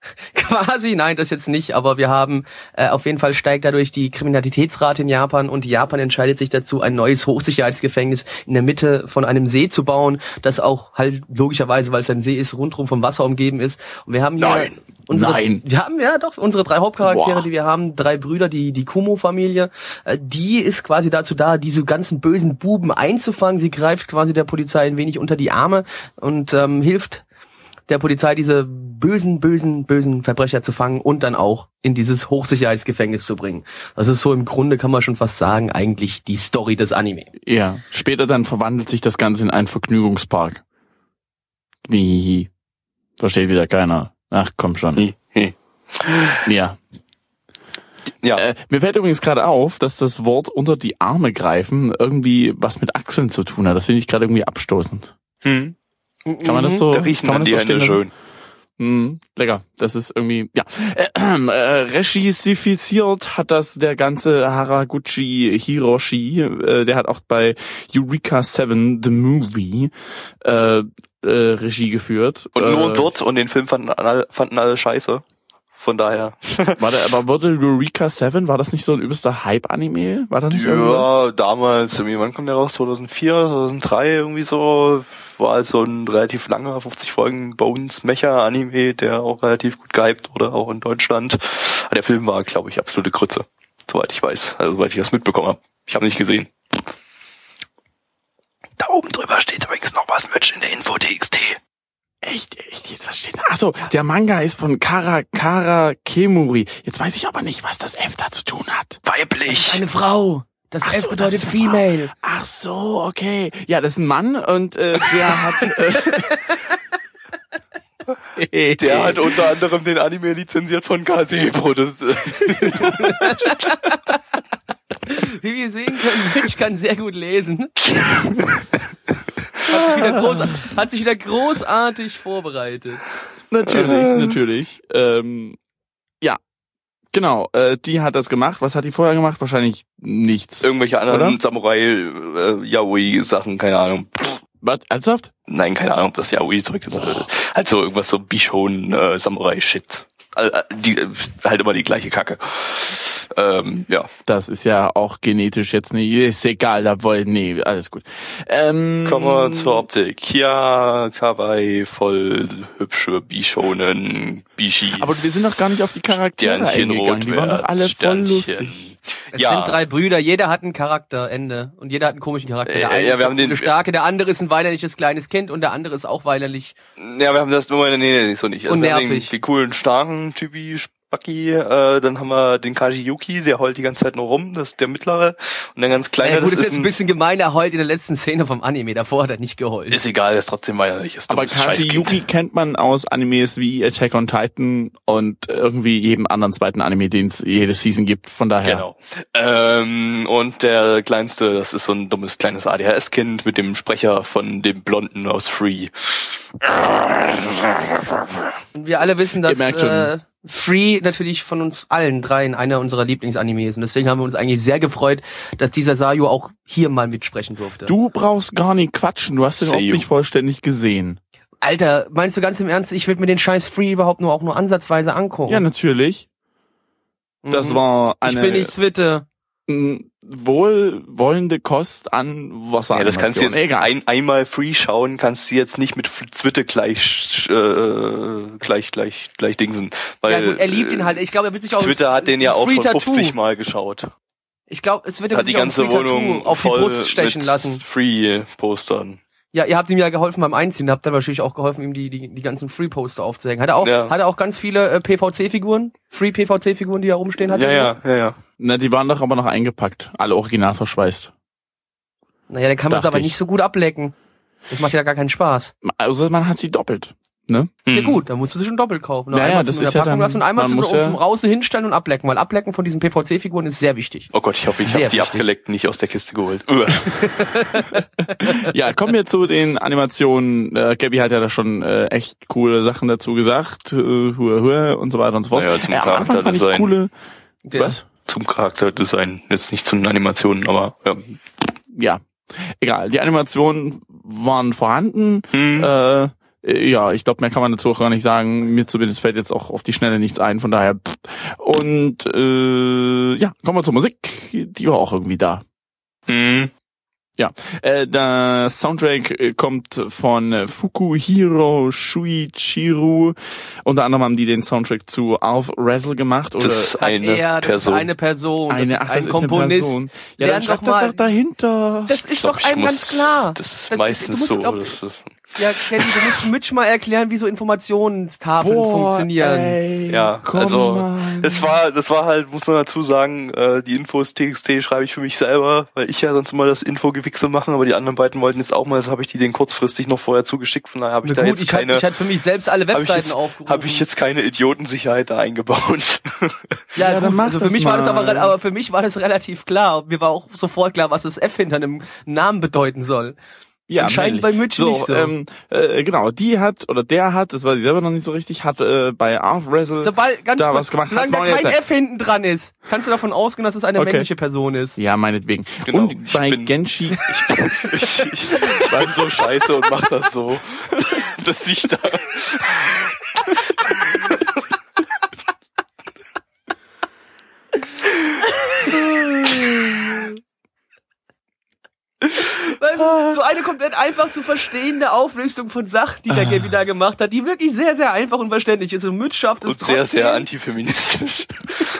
Quasi, nein, das jetzt nicht, aber wir haben äh, auf jeden Fall steigt dadurch die Kriminalitätsrate in Japan und Japan entscheidet sich dazu, ein neues Hochsicherheitsgefängnis in der Mitte von einem See zu bauen, das auch halt logischerweise, weil es ein See ist, rundrum vom Wasser umgeben ist. Und wir haben hier Nein, unsere, nein. wir haben ja doch unsere drei Hauptcharaktere, Boah. die wir haben, drei Brüder, die die Kumo-Familie, äh, die ist quasi dazu da, diese ganzen bösen Buben einzufangen. Sie greift quasi der Polizei ein wenig unter die Arme und ähm, hilft der Polizei diese bösen, bösen, bösen Verbrecher zu fangen und dann auch in dieses Hochsicherheitsgefängnis zu bringen. Das ist so im Grunde, kann man schon fast sagen, eigentlich die Story des Anime. Ja. Später dann verwandelt sich das Ganze in einen Vergnügungspark. Wie versteht wieder keiner. Ach, komm schon. Hi, hi. Ja. Ja, Äh, mir fällt übrigens gerade auf, dass das Wort unter die Arme greifen irgendwie was mit Achseln zu tun hat. Das finde ich gerade irgendwie abstoßend. hm. Kann man das so? da riechen kann man das die so Hände stehen schön. Mm, lecker. Das ist irgendwie, ja. Äh, äh, regisifiziert hat das der ganze Haraguchi Hiroshi. Äh, der hat auch bei Eureka 7, The Movie, äh, äh, Regie geführt. Und nur äh, dort und den Film fanden alle, fanden alle scheiße. Von daher. Warte, aber wurde Eureka 7, war das nicht so ein übelster Hype-Anime? War das nicht irgendwas? Ja, damals, irgendwie, wann kommt der raus? 2004, 2003 irgendwie so. War halt so ein relativ langer, 50 Folgen Bones Mecha Anime, der auch relativ gut gehypt wurde, auch in Deutschland. Aber der Film war, glaube ich, absolute Grütze. Soweit ich weiß. Also, soweit ich das mitbekommen habe. Ich habe nicht gesehen. Da oben drüber steht übrigens noch was mit in der Info TXT. Echt, echt, jetzt was steht da? Achso, der Manga ist von Kara, Kara Kemuri. Jetzt weiß ich aber nicht, was das F da zu tun hat. Weiblich! Eine Frau. Das Ach F so, bedeutet das Female. Ach so, okay. Ja, das ist ein Mann und äh, der hat... Äh, Der hat unter anderem den Anime lizenziert von Kasebo. Das, äh, Wie wir sehen können, Mitch kann sehr gut lesen. hat, sich wieder groß, hat sich wieder großartig vorbereitet. Natürlich, natürlich. Ähm, ja, genau. Äh, die hat das gemacht. Was hat die vorher gemacht? Wahrscheinlich nichts. irgendwelche anderen Oder? Samurai äh, Yaoi Sachen, keine Ahnung. Was? Ernsthaft? Nein, keine Ahnung, ob das Yaoi zurück ist. Äh, halt so irgendwas so Bishon äh, Die äh, halt immer die gleiche Kacke. Ähm, ja. Das ist ja auch genetisch jetzt nicht. Ist egal, da wollen. Nee, alles gut. Ähm, Kommen wir zur Optik. Ja, Kawaii, voll hübsche Bishonen, Bishis. aber wir sind doch gar nicht auf die Charaktere Sternchen eingegangen. Die waren doch alle voll Sternchen. lustig. Es Ja. sind drei Brüder, jeder hat einen Charakter, Ende. Und jeder hat einen komischen Charakter. Äh, Der eine ja, ist wir haben den- starke, der andere ist ein weinerliches kleines Kind und der andere ist auch weinerlich. Ja, wir haben das nur, nee, nee, so nicht. Und haben den, nervig. den coolen, starken Typi, Spacki, äh, dann haben wir den Kaji Yuki, der heult die ganze Zeit nur rum, das ist der mittlere. Und der ganz kleine, Ja, gut, das ist jetzt ist ein bisschen gemein, er heult in der letzten Szene vom Anime, davor hat er nicht geheult. Ist egal, ist trotzdem weinerlich. Ist Aber Scheißkind. Yuki kennt man aus Animes wie Attack on Titan und irgendwie jedem anderen zweiten Anime, den es jede Season gibt. Von daher. Genau. Ähm, und der kleinste, das ist so ein dummes kleines ADHS-Kind mit dem Sprecher von dem Blonden aus Free. Wir alle wissen, dass äh, Free natürlich von uns allen dreien einer unserer Lieblingsanimes ist. Und deswegen haben wir uns eigentlich sehr gefreut, dass dieser Sayu auch hier mal mitsprechen durfte. Du brauchst gar nicht quatschen, du hast den Say auch nicht vollständig gesehen. Alter, meinst du ganz im Ernst, ich würde mir den scheiß Free überhaupt nur auch nur ansatzweise angucken? Ja, natürlich. Das Mhm. war Ich eine bin nicht Zwitte. Wohlwollende Kost an Wasser. Ja, das kannst du jetzt Egal. ein, einmal Free schauen, kannst du jetzt nicht mit Zwitte gleich, äh, gleich, gleich, gleich dingsen. Weil, ja gut, er liebt ihn halt. Ich glaube, er wird sich auch Twitter hat den ja auch Free schon Tattoo. 50 Mal geschaut. Ich glaube, es wird ihm Hat die ganze Free Wohnung auf die Brust stechen mit lassen. Free-Postern. Ja, ihr habt ihm ja geholfen beim Einziehen, habt dann wahrscheinlich auch geholfen, ihm die, die, die ganzen Free-Poster aufzuhängen. Hat er auch, Ja. hat er auch ganz viele äh, PVC-Figuren? Free-PVC-Figuren, die er rumstehen hat? Ja, ja, ja, ja. Na, die waren doch aber noch eingepackt. Alle original verschweißt. Naja, der kann man es aber ich. nicht so gut ablecken. Das macht ja gar keinen Spaß. Also man hat sie doppelt. Ne? Ja Hm. gut, dann musst du sie schon doppelt kaufen. Ja, ja, einmal das ist der ja Packung dann- lassen und einmal man zum, um ja- zum Außen hinstellen und ablecken, weil Ablecken von diesen PVC-Figuren ist sehr wichtig. Oh Gott, ich hoffe, ich habe die abgeleckt, nicht aus der Kiste geholt. Ja, kommen wir zu den Animationen. Äh, Gabby hat ja da schon äh, echt coole Sachen dazu gesagt. Äh, hua, hua und so weiter und so fort. Ja, zum ich Charakterdesign. coole... Was? Zum Charakterdesign, jetzt nicht zu den Animationen, aber ja. Ja, egal. Die Animationen waren vorhanden. Hm. Äh, Äh, ja, ich glaube, mehr kann man dazu auch gar nicht sagen. Mir zumindest fällt jetzt auch auf die Schnelle nichts ein, von daher. Pff. Und äh, ja, kommen wir zur Musik. Die war auch irgendwie da. Mhm. Ja, äh, der Soundtrack äh, kommt von äh, Fukuhiro Shuichiru. Unter anderem haben die den Soundtrack zu Alf Wrestle gemacht. Oder Das ist eine er, das Person. ist eine Person, eine, das ach, ist das ein ist Komponist. Eine Person. Ja, Lern dann schreib doch das mal. doch dahinter. Das ist glaub, doch einem muss- ganz klar. Das ist Das ist- meistens musst, so. glaub- das ist, Ja, Kenny, du musst Mitch mal erklären, wie so Informationstafeln funktionieren. Ey, Ja, komm, also Mann. das war, das war halt, muss man dazu sagen, äh, die Infos TXT schreibe ich für mich selber, weil ich ja sonst immer das Infogewichse machen, aber die anderen beiden wollten jetzt auch mal, das habe ich die denen kurzfristig noch vorher zugeschickt, von daher habe ich Na da gut, jetzt ich keine, ich hatte für mich selbst alle habe ich, Webseiten jetzt, aufgerufen. hab ich jetzt keine Idiotensicherheit da eingebaut. ja, Ja, dann gut, also für das mich war das aber, mal. aber für mich war das relativ klar. Mir war auch sofort klar, was das F hinter einem Namen bedeuten soll. Ja, Anscheinend bei Mitch so, nicht so. Ähm, äh, genau, die hat, oder der hat, das weiß ich selber noch nicht so richtig, hat äh, bei Arf Wrestle Sobald, ganz da kurz, was gemacht. solange da kein F hinten dran ist, kannst du davon ausgehen, dass es eine Okay. männliche Person ist. Ja, meinetwegen. Genau, und ich bei bin- Genshi, ich, ich, ich bin so scheiße und mach das so, dass ich da, So eine komplett einfach zu verstehende Auflistung von Sachen, die der Gaby da gemacht hat, die wirklich sehr, sehr einfach und verständlich ist. Und Mitch schafft es und sehr, sehr antifeministisch.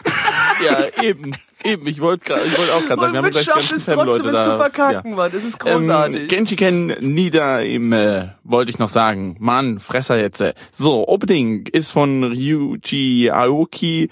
ja, eben, eben, ich wollte gerade, ich wollte auch gerade sagen, wir haben gleich schafft es trotzdem, es da. zu verkacken, Mann. Das ist Ja. großartig. Ähm, Genshi Ken Nida im, äh, wollte ich noch sagen. Mann, Fresser jetzt. äh. So, Opening ist von Ryuji Aoki.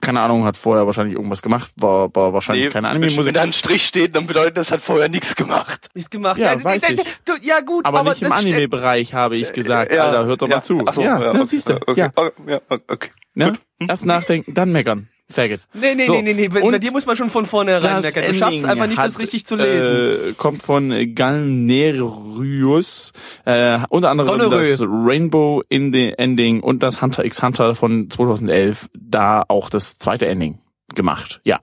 Keine Ahnung, hat vorher wahrscheinlich irgendwas gemacht, war, war wahrscheinlich keine wenn Anime-Musik. da ein Strich steht, dann bedeutet das hat vorher nichts gemacht. Nichts gemacht. Ja, weiß ich. Du, ja gut, Aber, aber, nicht im Anime-Bereich, habe ich gesagt. Alter, hört doch mal zu. Ach so, ja, ja, ja, okay, siehst du. Okay, Ja, okay, ja, okay. ne? Erst nachdenken, dann meckern. Faggot. Nee, nee, So, nee, nee, nee. Bei, und bei dir muss man schon von vornherein meckern. Du schaffst Ending einfach nicht, das hat, richtig zu lesen. Äh, kommt von Galnerius, äh, unter anderem Gonorrhoe. das Rainbow in the Ending und das Hunter x Hunter von 2011, da auch das zweite Ending gemacht. Ja,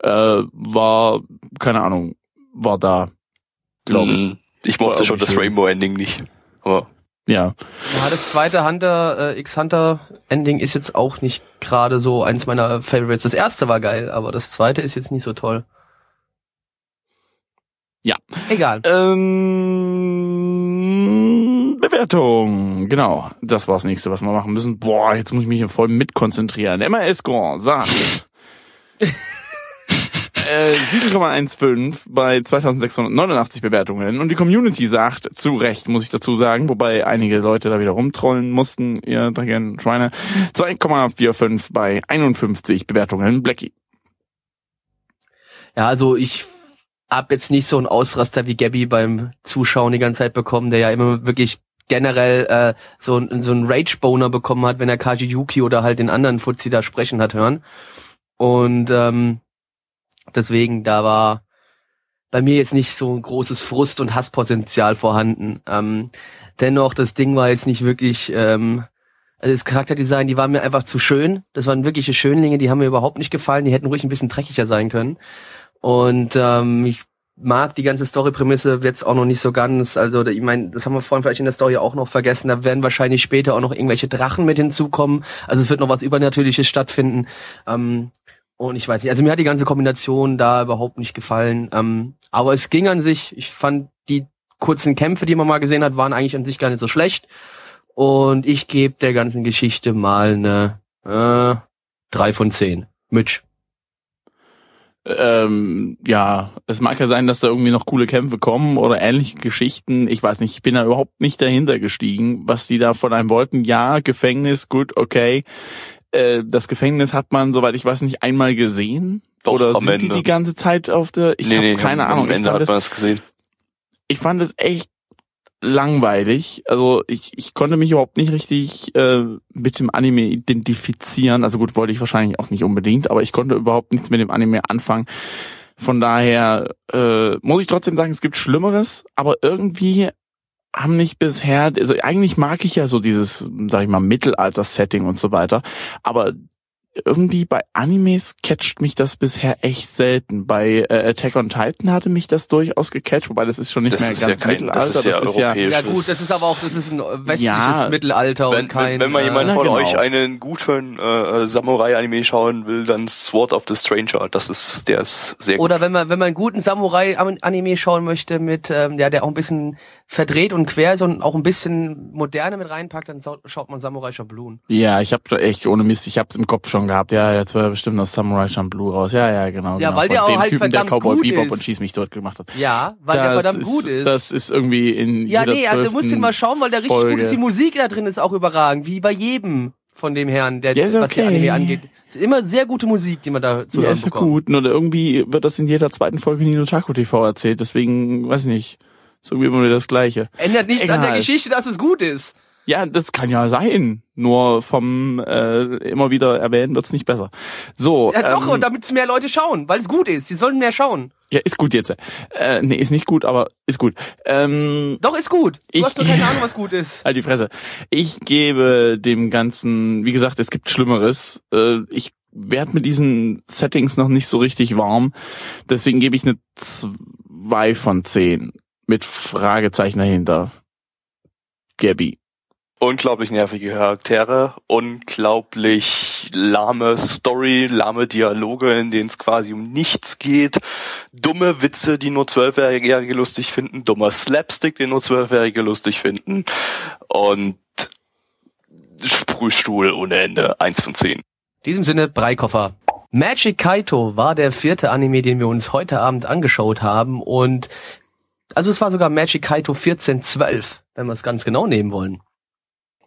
äh, war keine Ahnung, war da, glaube ich. Mhm. Ich mochte schon das schön. Rainbow-Ending nicht. Aber Ja, Ja, das zweite Hunter, äh, X-Hunter Ending ist jetzt auch nicht gerade so eins meiner Favorites. Das erste war geil, aber das zweite ist jetzt nicht so toll. Ja. Egal. Ähm, Bewertung, genau. Das war das nächste, was wir machen müssen. Boah, jetzt muss ich mich hier voll mitkonzentrieren. Emma Escon sagt äh, 7,15 bei 2689 Bewertungen. Und die Community sagt, zu Recht, muss ich dazu sagen, wobei einige Leute da wieder rumtrollen mussten, ihr dreckigen Schweine, 2,45 bei 51 Bewertungen. Blackie. Ja, also ich hab jetzt nicht so einen Ausraster wie Gabby beim Zuschauen die ganze Zeit bekommen, der ja immer wirklich generell äh, so, so einen Rage-Boner bekommen hat, wenn er Kaji Yuki oder halt den anderen Fuzzi da sprechen hat hören. Und ähm, deswegen, da war bei mir jetzt nicht so ein großes Frust- und Hasspotenzial vorhanden. Ähm, dennoch, das Ding war jetzt nicht wirklich... Ähm, also das Charakterdesign, die waren mir einfach zu schön. Das waren wirkliche Schönlinge, die haben mir überhaupt nicht gefallen. Die hätten ruhig ein bisschen dreckiger sein können. Und ähm, ich mag die ganze Story-Prämisse jetzt auch noch nicht so ganz. Also ich meine, das haben wir vorhin vielleicht in der Story auch noch vergessen. Da werden wahrscheinlich später auch noch irgendwelche Drachen mit hinzukommen. Also es wird noch was Übernatürliches stattfinden. Ähm, und ich weiß nicht, also mir hat die ganze Kombination da überhaupt nicht gefallen. Ähm, aber es ging an sich. Ich fand die kurzen Kämpfe, die man mal gesehen hat, waren eigentlich an sich gar nicht so schlecht. Und ich gebe der ganzen Geschichte mal eine äh, drei von zehn. Mitch. Ähm, ja, es mag ja sein, dass da irgendwie noch coole Kämpfe kommen oder ähnliche Geschichten. Ich weiß nicht, ich bin da überhaupt nicht dahinter gestiegen, was die da von einem wollten. Ja, Gefängnis, gut, okay. Äh, das Gefängnis hat man, soweit ich weiß, nicht einmal gesehen. Doch, oder am sind die Ende. die ganze Zeit auf der? Ich habe keine am, Ahnung. Am Ich Ende hat das, man es gesehen. ich fand es echt langweilig. Also ich, ich konnte mich überhaupt nicht richtig äh, mit dem Anime identifizieren. Also gut, wollte ich wahrscheinlich auch nicht unbedingt, aber ich konnte überhaupt nichts mit dem Anime anfangen. Von daher äh, muss ich trotzdem sagen, es gibt Schlimmeres, aber irgendwie haben nicht bisher, also eigentlich mag ich ja so dieses, sag ich mal, Mittelalter-Setting und so weiter, aber irgendwie bei Animes catcht mich das bisher echt selten. Bei äh, Attack on Titan hatte mich das durchaus gecatcht, wobei das ist schon nicht Das mehr ist ganz ja kein- Mittelalter. das ist ja europäisch. Ja gut, das ist aber auch, das ist ein westliches Ja. Mittelalter Wenn, und kein. wenn, wenn mal jemand Na, von genau. euch einen guten äh, Samurai-Anime schauen will, dann Sword of the Stranger. Das ist, der ist sehr gut. Oder wenn man, wenn man einen guten Samurai-Anime schauen möchte, mit, ähm, ja, der auch ein bisschen verdreht und quer ist und auch ein bisschen Moderne mit reinpackt, dann schaut man Samurai Champloo. Ja, ich habe echt ohne Mist, ich hab's im Kopf schon gehabt. Ja, jetzt war bestimmt noch Samurai Champloo raus. Ja, ja, genau. Ja, genau. weil der Von auch dem halt Typen, der verdammt Cowboy gut Bebop ist. und Schieß mich dort gemacht hat. Ja, weil der Das verdammt gut ist. Das ist irgendwie in ja, jeder nee, also, du musst ihn mal schauen, weil der richtig Folge. gut ist. Die Musik da drin ist auch überragend, wie bei jedem von dem Herrn, der, Ja, ist was die okay. Anime angeht. Es ist immer sehr gute Musik, die man da zu Ja, hören ist bekommt. gut. Nur irgendwie wird das in jeder zweiten Folge Nino Taco TV erzählt. Deswegen, weiß ich nicht. Ist irgendwie immer wieder das Gleiche. Ändert nichts an der Egal. Geschichte, dass es gut ist. Ja, das kann ja sein. Nur vom äh, immer wieder erwähnen wird's nicht besser. So. Ja, doch, ähm, und damit mehr Leute schauen, weil es gut ist. Sie sollen mehr schauen. ja, ist gut jetzt. Äh, nee, ist nicht gut, aber ist gut. Ähm, Doch, ist gut. Du Ich- hast nur keine Ahnung, was gut ist. halt die Fresse. Ich gebe dem Ganzen, wie gesagt, es gibt Schlimmeres. Äh, ich werde mit diesen Settings noch nicht so richtig warm. Deswegen gebe ich eine 2 von 10 mit Fragezeichen dahinter. Gabby. Unglaublich nervige Charaktere, unglaublich lahme Story, lahme Dialoge, in denen es quasi um nichts geht, dumme Witze, die nur Zwölfjährige lustig finden, dummer Slapstick, den nur Zwölfjährige lustig finden und Sprühstuhl ohne Ende, eins von zehn. In diesem Sinne, Breikoffer. Magic Kaito war der vierte Anime, den wir uns heute Abend angeschaut haben und also es war sogar Magic Kaito 1412, wenn wir es ganz genau nehmen wollen.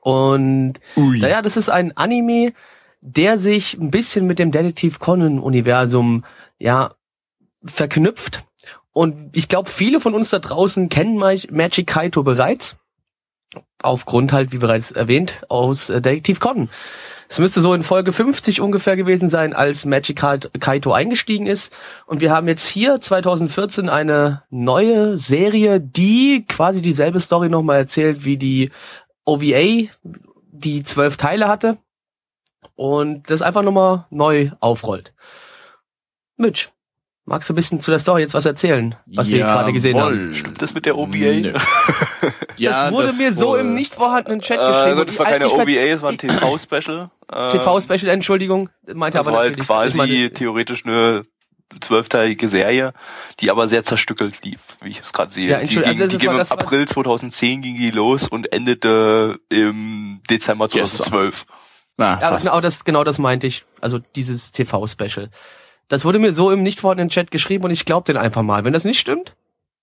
Und Ui. naja, das ist ein Anime, der sich ein bisschen mit dem Detektiv Conan Universum ja verknüpft und ich glaube, viele von uns da draußen kennen Mag- Magic Kaito bereits aufgrund halt, wie bereits erwähnt, aus äh, Detektiv Conan. Es müsste so in Folge 50 ungefähr gewesen sein, als Magic Kai- Kaito eingestiegen ist. Und wir haben jetzt hier 2014 eine neue Serie, die quasi dieselbe Story nochmal erzählt wie die OVA, die zwölf Teile hatte. Und das einfach nochmal neu aufrollt. Mitch, magst du ein bisschen zu der Story jetzt was erzählen, was wir gerade gesehen haben? Jawohl. Stimmt das mit der OVA? Nö. Ja, das wurde mir so im nicht vorhandenen Chat Äh, geschrieben. das war keine OVA, es war ein TV-Special. Äh, TV-Special, Entschuldigung, meinte Das aber war halt natürlich. quasi theoretisch eine zwölfteilige Serie, die aber sehr zerstückelt lief, wie ich es gerade sehe. Ja, die ging, also die ging war- im April 2010 ging die los und endete im Dezember 2012. Na, Ja, genau das, genau das meinte ich. Also dieses TV-Special. Das wurde mir so im nicht vorhandenen Chat geschrieben und ich glaube den einfach mal. Wenn das nicht stimmt,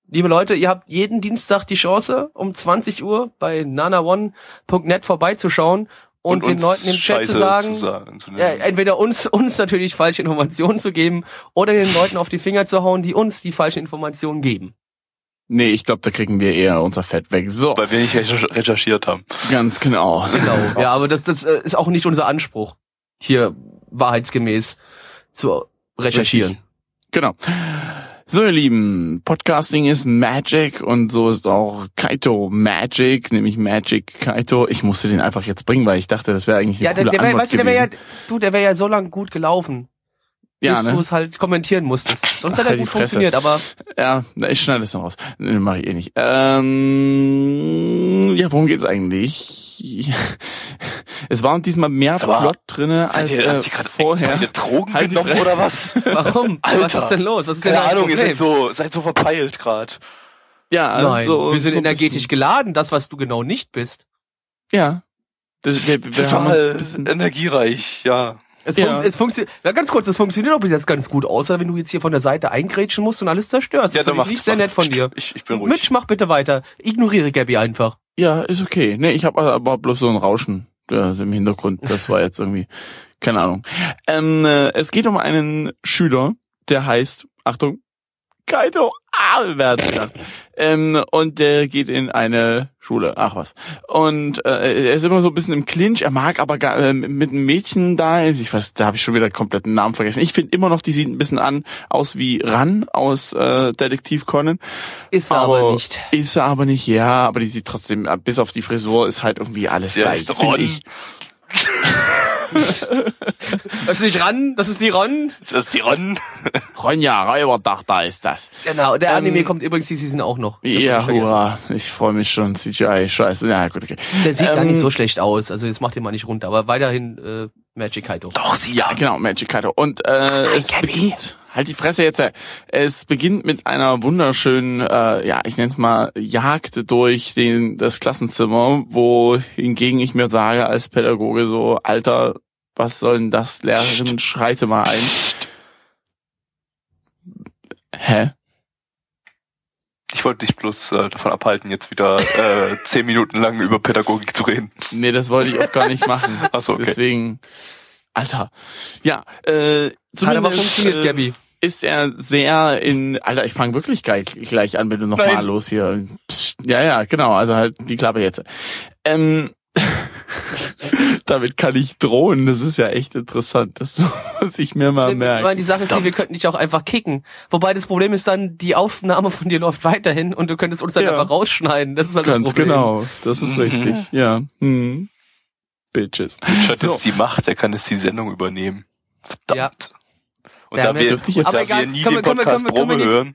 liebe Leute, ihr habt jeden Dienstag die Chance, um 20 Uhr bei nanaone.net vorbeizuschauen und, den uns Leuten im Chat zu sagen, zu sagen zu ja, entweder uns, uns natürlich falsche Informationen zu geben oder den Leuten auf die Finger zu hauen, die uns die falschen Informationen geben. Nee, ich glaube, da kriegen wir eher unser Fett weg. So, weil wir nicht recher- recherchiert haben. ganz genau. Genau. ja, aber das, das äh, ist auch nicht unser Anspruch, hier wahrheitsgemäß zu recherchieren. Richtig. Genau. So, ihr Lieben, Podcasting ist Magic und so ist auch Kaito Magic, nämlich Magic Kaito. Ich musste den einfach jetzt bringen, weil ich dachte, das wäre eigentlich eine Ja, der, coole der Antwort weißt du, der wäre ja, du, der wäre ja so lang gut gelaufen, ja, bis du ne? es halt kommentieren musstest. Sonst Ach, hat er gut funktioniert, aber Ja, ich schneide das dann raus. Nee, mach ich eh nicht. Ähm, ja, worum geht's eigentlich? Es waren diesmal mehr Plot drinne als ihr, äh, vorher. Drogen Halt genommen oder was? warum? Was Alter. ist denn los? Was ist denn Keine Ahnung, ihr seid so, seid so verpeilt gerade. Ja, Nein, so, wir sind so energetisch bisschen- geladen, das, was du genau nicht bist. Ja. Das, wir, wir haben uns ein Total bisschen, energiereich, ja. Es, Ja. funkt, es funktioniert, ja, ganz kurz, das funktioniert doch bis jetzt ganz gut, außer wenn du jetzt hier von der Seite eingrätschen musst und alles zerstörst. Das Ja, finde ich macht's, nicht sehr nett von dir. Ich, ich bin ruhig. Mitch, mach bitte weiter. Ignoriere Gabby einfach. ja, ist okay. Nee, ich habe aber bloß so ein Rauschen äh, im Hintergrund. Das war jetzt irgendwie, keine Ahnung. Ähm, äh, es geht um einen Schüler, der heißt, Achtung, Kaito, ah, wer hat's gedacht? Ähm, und der geht in eine Schule, ach was. Und äh, er ist immer so ein bisschen im Clinch, er mag aber gar, äh, mit einem Mädchen da, ich weiß, da habe ich schon wieder komplett den Namen vergessen. Ich finde immer noch, die sieht ein bisschen an aus wie Ran aus äh, Detektiv Conan. Ist er aber, nicht. Ist er aber nicht, ja, aber die sieht trotzdem, äh, bis auf die Frisur ist halt irgendwie alles Sie gleich, finde Ron. Das ist nicht Ran, das ist die Ron. Das ist die Ron. Ronja, Räuberdach, da ist das. Genau, der Ähm, Anime kommt übrigens die Season auch noch. Ja, hurra. Ich freue mich schon. CGI, scheiße. Ja, gut, okay. Der sieht gar Ähm, nicht so schlecht aus, also das macht den mal nicht runter, aber weiterhin äh, Magic Kaito. Doch, sie Ja, genau, Magic Kaito. Und äh, es Gabby. beginnt, halt die Fresse jetzt, äh, es beginnt mit einer wunderschönen, äh, ja, ich nenne es mal, Jagd durch den, das Klassenzimmer, wo hingegen ich mir sage als Pädagoge so, Alter, was soll denn das, Lehrerin, schreite mal ein. Hä? Ich wollte dich bloß äh, davon abhalten, jetzt wieder äh, zehn Minuten lang über Pädagogik zu reden. Nee, das wollte ich auch gar nicht machen. Ach so, okay. Deswegen, Alter. Ja, äh, Hat aber zumindest, funktioniert, äh, Gabby. Ist er sehr in, Alter, ich fange wirklich gleich, gleich an, bitte nochmal Nein. los hier. Psst, ja, ja, genau, also halt die Klappe jetzt. Ähm, damit kann ich drohen, das ist ja echt interessant, das muss ich mir mal Ich meine, merken. die Sache ist, die, wir könnten dich auch einfach kicken. Wobei das Problem ist dann, die Aufnahme von dir läuft weiterhin und du könntest uns dann Ja. einfach rausschneiden. Das ist halt Ganz das Problem. genau, das ist Mhm. richtig, ja. Hm. Bitches. Statt So. jetzt die Macht, der kann jetzt die Sendung übernehmen. Verdammt. Und da wir, dürfte ich jetzt- und da wir nie den Podcast Probe hören,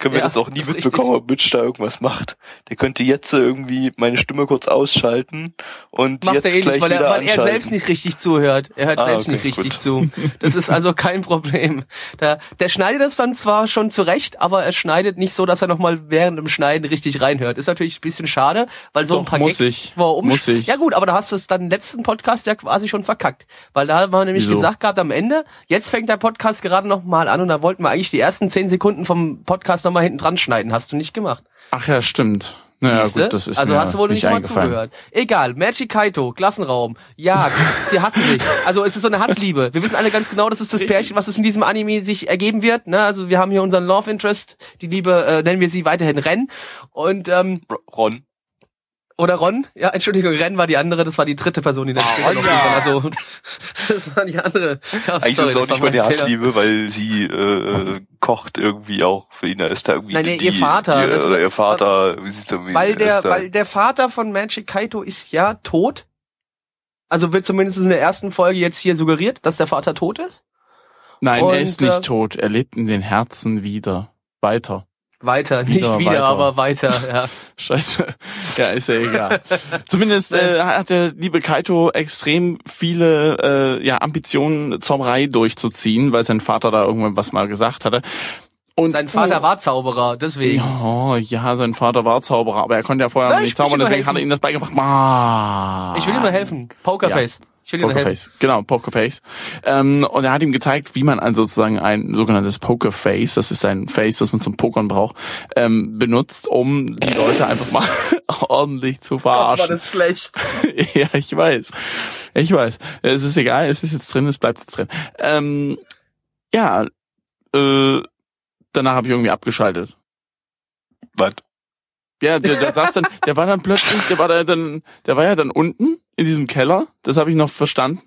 können wir Ja, das auch nie das mitbekommen, ob Mitch da irgendwas macht. Der könnte jetzt irgendwie meine Stimme kurz ausschalten und Macht jetzt er eh gleich nicht, weil, er, weil er selbst nicht richtig zuhört. Er hört Ah, selbst okay, nicht richtig gut. zu. Das ist also kein Problem. Da, der schneidet das dann zwar schon zurecht, aber er schneidet nicht so, dass er nochmal während dem Schneiden richtig reinhört. Ist natürlich ein bisschen schade, weil so Doch, ein paar muss Gags, ich. Muss ich. Ja gut, aber da hast du es dann im letzten Podcast ja quasi schon verkackt. Weil da haben wir nämlich Wieso? gesagt gehabt am Ende, jetzt fängt der Podcast gerade nochmal an und da wollten wir eigentlich die ersten zehn Sekunden vom Podcast nochmal hinten dran schneiden. Hast du nicht gemacht. Ach ja, stimmt. Naja, Siehste? gut, das ist also mir hast du wohl nicht, mal eingefallen. zugehört. Egal, Magic Kaito, Klassenraum. Ja, sie hassen sich. Also es ist so eine Hassliebe. Wir wissen alle ganz genau, das ist das Pärchen, was es in diesem Anime sich ergeben wird. Ne? Also wir haben hier unseren Love Interest, die Liebe, äh, nennen wir sie weiterhin Ren. Und ähm, Ron. Oder Ron, ja, Entschuldigung, Ren war die andere, das war die dritte Person, die noch Ronja. kommt. Also das war die andere. Ja, Eigentlich sorry, ist es auch nicht mal die mein Fehler. Hassliebe, weil sie äh, kocht irgendwie auch für ihn. Da ist da irgendwie Nein, nee, die, ihr Vater. Ihr, oder ihr Vater. wie Weil der, ist weil der Vater von Magic Kaito ist ja tot. Also wird zumindest in der ersten Folge jetzt hier suggeriert, dass der Vater tot ist. Nein, Und, er ist nicht äh, tot. Er lebt in den Herzen wieder. Weiter. Weiter, nicht wieder, weiter. aber weiter, ja. Scheiße. Ja, ist ja egal. Zumindest äh, hat der liebe Kaito extrem viele äh, ja, Ambitionen, Zauberei durchzuziehen, weil sein Vater da irgendwann was mal gesagt hatte. Und Sein Vater war Zauberer, deswegen. Oh, ja, sein Vater war Zauberer, aber er konnte ja vorher Ja, ich nicht zaubern, deswegen hat er ihm das beigebracht. Ma. Ich will ihm mal helfen. Pokerface. Ich helfen. Pokerface, genau, Pokerface. Ähm, und er hat ihm gezeigt, wie man ein sozusagen ein sogenanntes Pokerface, das ist ein Face, was man zum Pokern braucht, ähm, benutzt, um die Leute einfach mal ordentlich zu verarschen. schlecht. ja, ich weiß. Ich weiß. Es ist egal, es ist jetzt drin, es bleibt jetzt drin. Ähm, ja, äh, danach habe ich irgendwie abgeschaltet. Was? Ja, der, der saß dann, der war dann plötzlich, der war da dann, der war ja dann unten in diesem Keller, das habe ich noch verstanden.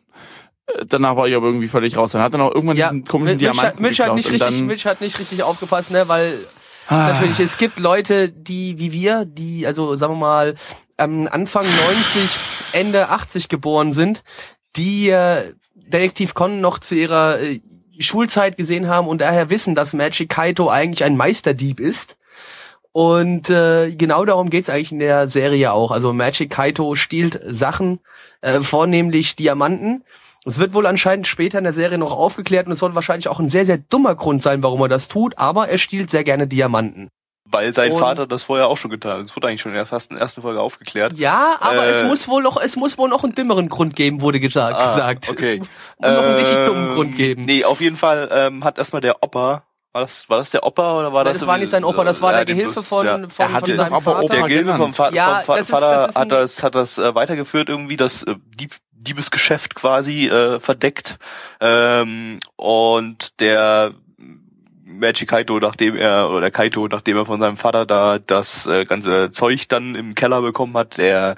Äh, Danach war ich aber irgendwie völlig raus. Dann hat er noch irgendwann Ja, diesen komischen Mitch, hat, Diamanten Mitch hat nicht richtig, Mitch hat nicht richtig aufgepasst, ne, weil Ah, natürlich, es gibt Leute, die, wie wir, die, also sagen wir mal, ähm, Anfang 90, Ende 80 geboren sind, die äh, Detektiv Con noch zu ihrer äh, Schulzeit gesehen haben und daher wissen, dass Magic Kaito eigentlich ein Meisterdieb ist. Und äh, genau darum geht's eigentlich in der Serie auch. Also Magic Kaito stiehlt Sachen, äh, vornehmlich Diamanten. Es wird wohl anscheinend später in der Serie noch aufgeklärt und es soll wahrscheinlich auch ein sehr, sehr dummer Grund sein, warum er das tut, aber er stiehlt sehr gerne Diamanten. Weil sein Und- Vater das vorher auch schon getan hat. Das wurde eigentlich schon in der ersten, ersten Folge aufgeklärt. Ja, aber Äh, es muss wohl noch, es muss wohl noch einen dümmeren Grund geben, wurde Ah, gesagt. okay. Es muss noch einen richtig Ähm, dummen Grund geben. Nee, auf jeden Fall ähm, hat erstmal der Opa, war das, war das der Opa oder war Nein, das? das war nicht sein Opa, das war Ja, der Gehilfe bloß- von, ja. von, Er hat von seinem Vater. Opa Der Gilde vom, Fa Ja, vom Fa das ist- Vater das ist hat das, hat das äh, weitergeführt, irgendwie das äh, Dieb Diebesgeschäft quasi äh, verdeckt. Ähm, und der Magic Kaito, nachdem er, oder der Kaito, nachdem er von seinem Vater da das äh, ganze Zeug dann im Keller bekommen hat, der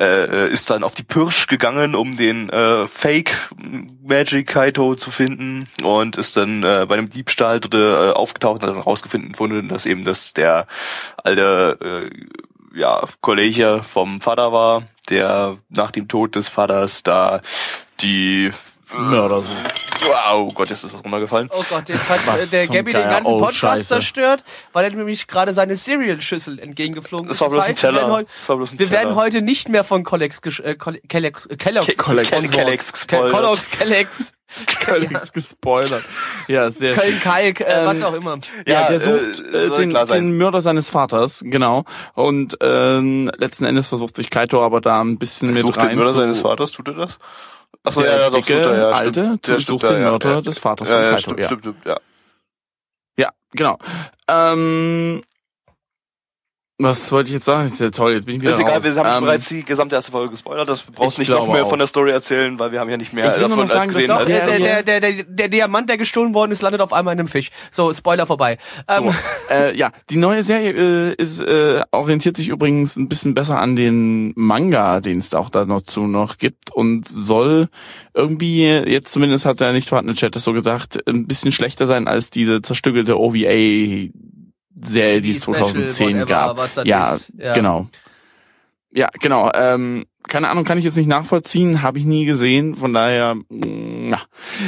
äh, ist dann auf die Pirsch gegangen, um den äh, Fake Magic Kaito zu finden und ist dann äh, bei einem Diebstahl dort, äh, aufgetaucht und hat dann rausgefunden, dass eben das der alte äh, ja, Kollege vom Vater war, der nach dem Tod des Vaters da die Mörder sind. Wow, Gott, jetzt ist was runtergefallen. Oh Gott, jetzt hat Was äh, der Gabby den Geier. ganzen Oh, Podcast Scheiße. zerstört, weil er nämlich gerade seine Cereal-Schüssel entgegengeflogen Das ist. war bloß ein Teller. Das war bloß ein Wir werden Teller. heute nicht mehr von Kellogg's, gesch- äh, Kellogg's, äh, Kellogg's, Ke- Kellogg's-. Kellogg's gespoilert. Ke- Kellogg's, Kellogg's, Völlig gespoilert. Ja, sehr schön. Köln Kalk, äh, Ähm, was auch immer. Ja, Ja, der äh, sucht äh, soll den, den Mörder seines Vaters, genau. Und ähm, letzten Endes versucht sich Kaito aber da ein bisschen mit Sucht rein den Mörder seines Vaters, tut er das? Achso, Der ja, ja, doch, dicke, ja, alte, stimmt. tu- Ja, sucht stimmt, den Mörder ja. des Vaters ja, von Kaito, Stimmt, ja. stimmt, stimmt, ja. Ja, genau. Ähm, was wollte ich jetzt sagen? Ist ja toll, jetzt bin ich wieder Ist egal, raus. wir haben Ähm, bereits die gesamte erste Folge gespoilert. Das brauchst ich nicht noch mehr auch. von der Story erzählen, weil wir haben ja nicht mehr davon noch sagen, als gesehen. als, der, der, der, der, der Diamant, der gestohlen worden ist, landet auf einmal in einem Fisch. So, Spoiler vorbei. Ähm, So, äh, ja, die neue Serie äh, ist äh, orientiert sich übrigens ein bisschen besser an den Manga, den es da auch dazu noch gibt und soll irgendwie, jetzt zumindest hat der nicht vorhandene Chat das so gesagt, ein bisschen schlechter sein als diese zerstückelte OVA Serie, die es TV-Special, 2010 whatever, gab. das ja. Ja. genau. Ja, genau. Ähm, keine Ahnung, kann ich jetzt nicht nachvollziehen, habe ich nie gesehen, von daher, mh, na.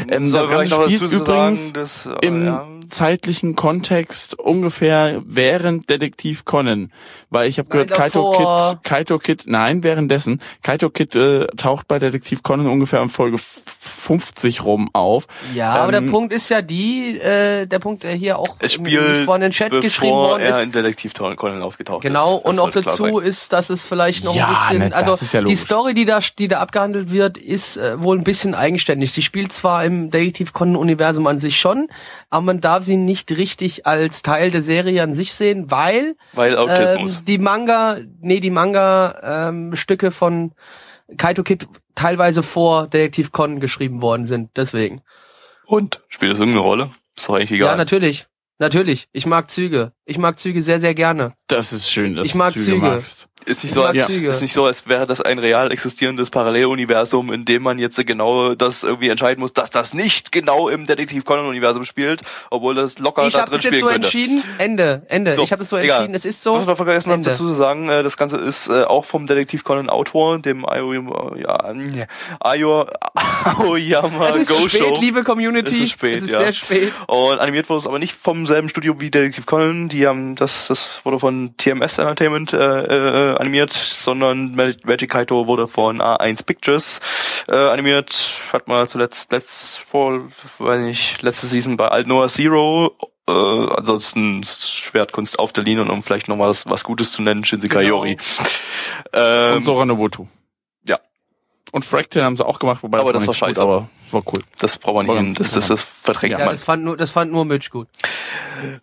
Ähm, das Ganze spielt übrigens sagen, dass, äh, im ja, zeitlichen Kontext ungefähr während Detektiv Conan, weil ich habe Nein, gehört, Kaito. Kid, Kaito Kid, nein, währenddessen, Kaito Kid äh, taucht bei Detektiv Conan ungefähr in Folge f- 50 rum auf. Ja, aber Ähm, der Punkt ist ja die, äh, der Punkt, der hier auch spielt, in den Chat geschrieben worden er ist. in Detektiv Conan aufgetaucht Genau, ist. Und auch dazu sein. ist, dass es vielleicht noch Ja, ein bisschen, ne, also ja die. Story, die da, die da abgehandelt wird, ist äh, wohl ein bisschen eigenständig. Sie spielt zwar im Detektiv Conan Universum an sich schon, aber man darf sie nicht richtig als Teil der Serie an sich sehen, weil Weil Autismus. ähm, die Manga, nee, die Manga ähm, Stücke von Kaito Kid teilweise vor Detektiv Conan geschrieben worden sind. Deswegen. und? Spielt das irgendeine Rolle? Ist doch eigentlich egal. Ja, natürlich. Natürlich. Ich mag Züge. Ich mag Züge sehr, sehr gerne. Das ist schön, dass Ich mag du Züge. magst. Ist nicht Ich so, als, Züge. ist nicht so, als wäre das ein real existierendes Paralleluniversum, in dem man jetzt genau das irgendwie entscheiden muss, dass das nicht genau im Detektiv Conan Universum spielt, obwohl das locker Ich da habe drin jetzt spielen so könnte. entschieden. Ende. Ende. So, ich habe das so egal. entschieden. Es ist so. Was ich noch vergessen habe Ende. dazu zu sagen, äh, das Ganze ist äh, auch vom Detektiv Conan Autor, dem Ayo, ja, nee, Ayo, Aoyama Es ist Go spät, liebe Community. Es ist spät, Es ist ja. sehr spät. Und animiert wurde es aber nicht vom selben Studio wie Detektiv Conan. Die haben das, das wurde von TMS Entertainment äh, äh, animiert, sondern Mag- Magic Kaito wurde von A1 Pictures äh, animiert. Hat man zuletzt letzt vor, weiß nicht, letzte Season bei Alt Noah Zero. Äh, ansonsten Schwertkunst auf der Linie und um vielleicht noch mal was, was Gutes zu nennen, Shinsekai Genau. Yori. Ähm, Und Sora Nobutu. Und Fractal haben sie auch gemacht, wobei Aber das nicht war gut, scheiße. aber war cool. Das braucht man nicht War hin. Das, das, das verträgt Ja, man. das fand nur, das fand nur Mitch gut.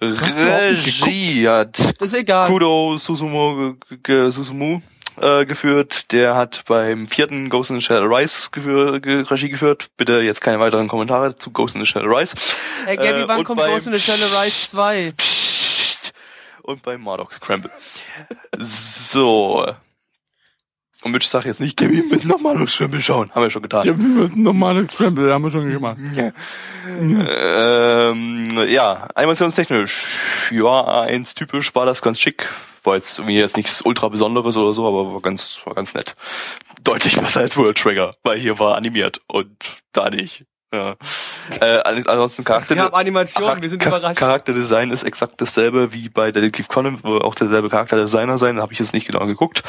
Regie hat Das ist egal. Kudo Susumu, Susumu äh, geführt. Der hat beim vierten Ghost in the Shell Rise geführ, ge Regie geführt. Bitte jetzt keine weiteren Kommentare zu Ghost in the Shell Rise. Ey, Gabby, Äh, wann kommt Ghost in the Shell Rise 2? Psst. Und bei Mardock Scramble. So. Und Mitch sagt jetzt nicht, Gabby, mit nochmal noch Scramble schauen. Haben wir schon getan. Ja, wir müssen normale Scramble, haben wir schon gemacht. Ja. Ähm, ja, animationstechnisch, ja, eins typisch war das ganz schick. War jetzt irgendwie jetzt nichts ultra Besonderes oder so, aber war ganz, war ganz nett. Deutlich besser als World Trigger, weil hier war animiert und da nicht. Ja. Äh, an- ansonsten Charakter. Wir haben Animationen, wir sind überrascht. Charakterdesign ist exakt dasselbe wie bei Detektiv Conan, wo auch derselbe Charakterdesigner sein, habe ich jetzt nicht genau geguckt.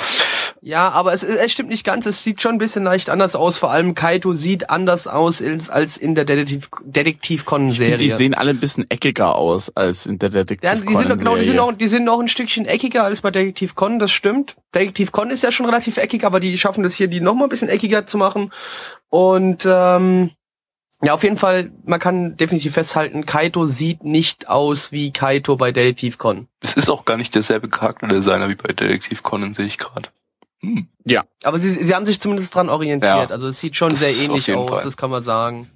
Ja, aber es, es stimmt nicht ganz. Es sieht schon ein bisschen leicht anders aus. Vor allem Kaito sieht anders aus als, in der Detektiv, Detektiv Conan Ich finde, die Serie. sehen alle ein bisschen eckiger aus als in der Detektiv Ja, die sind, Conan genau, die sind, Serie. noch, die sind noch ein Stückchen eckiger als bei Detektiv Con, das stimmt. Detektiv Con ist ja schon relativ eckig, aber die schaffen das hier, die noch mal ein bisschen eckiger zu machen. Und ähm, ja, auf jeden Fall, man kann definitiv festhalten, Kaito sieht nicht aus wie Kaito bei Detektiv Con. Es ist auch gar nicht derselbe Charakterdesigner wie bei Detektiv Conan, sehe ich gerade. Hm. Aber sie, sie haben sich zumindest dran orientiert. Ja, also es sieht schon das sehr ähnlich aus, Fall. das kann man sagen.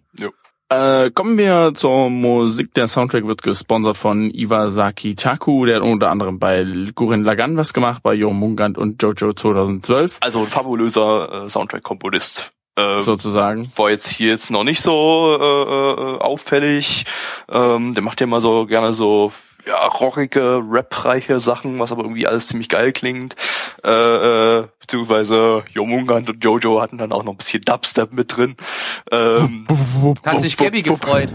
Äh, kommen wir zur Musik. Der Soundtrack wird gesponsert von Iwasaki Taku. Der hat unter anderem bei Guren Lagan was gemacht, bei Jormungand und Jojo 2012 Also ein fabulöser äh, Soundtrack-Komponist. Äh, sozusagen. war jetzt hier jetzt noch nicht so äh, äh, auffällig. Ähm, der macht ja immer so gerne so ja, rockige, rapreiche Sachen, was aber irgendwie alles ziemlich geil klingt. Äh, äh, beziehungsweise Jomungand und Jojo hatten dann auch noch ein bisschen Dubstep mit drin. Ähm, Hat sich Gabby gefreut.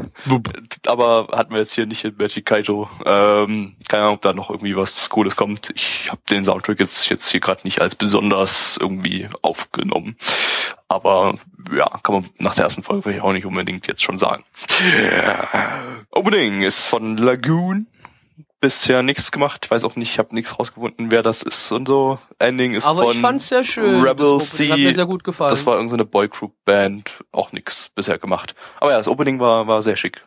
aber hatten wir jetzt hier nicht in Magic Kaito. Ähm, keine Ahnung, ob da noch irgendwie was Cooles kommt. Ich habe den Soundtrack jetzt, jetzt hier gerade nicht als besonders irgendwie aufgenommen. Aber ja, kann man nach der ersten Folge auch nicht unbedingt jetzt schon sagen. Opening ist von Lagoon. Bisher nichts gemacht. Ich weiß auch nicht, ich habe nichts rausgefunden, wer das ist und so. Ending ist Aber von ich fand's sehr schön. Rebel das Opening Hat mir sehr gut gefallen. Das war irgendeine Boygroup-Band, auch nix bisher gemacht. Aber ja, das Opening war, war sehr schick.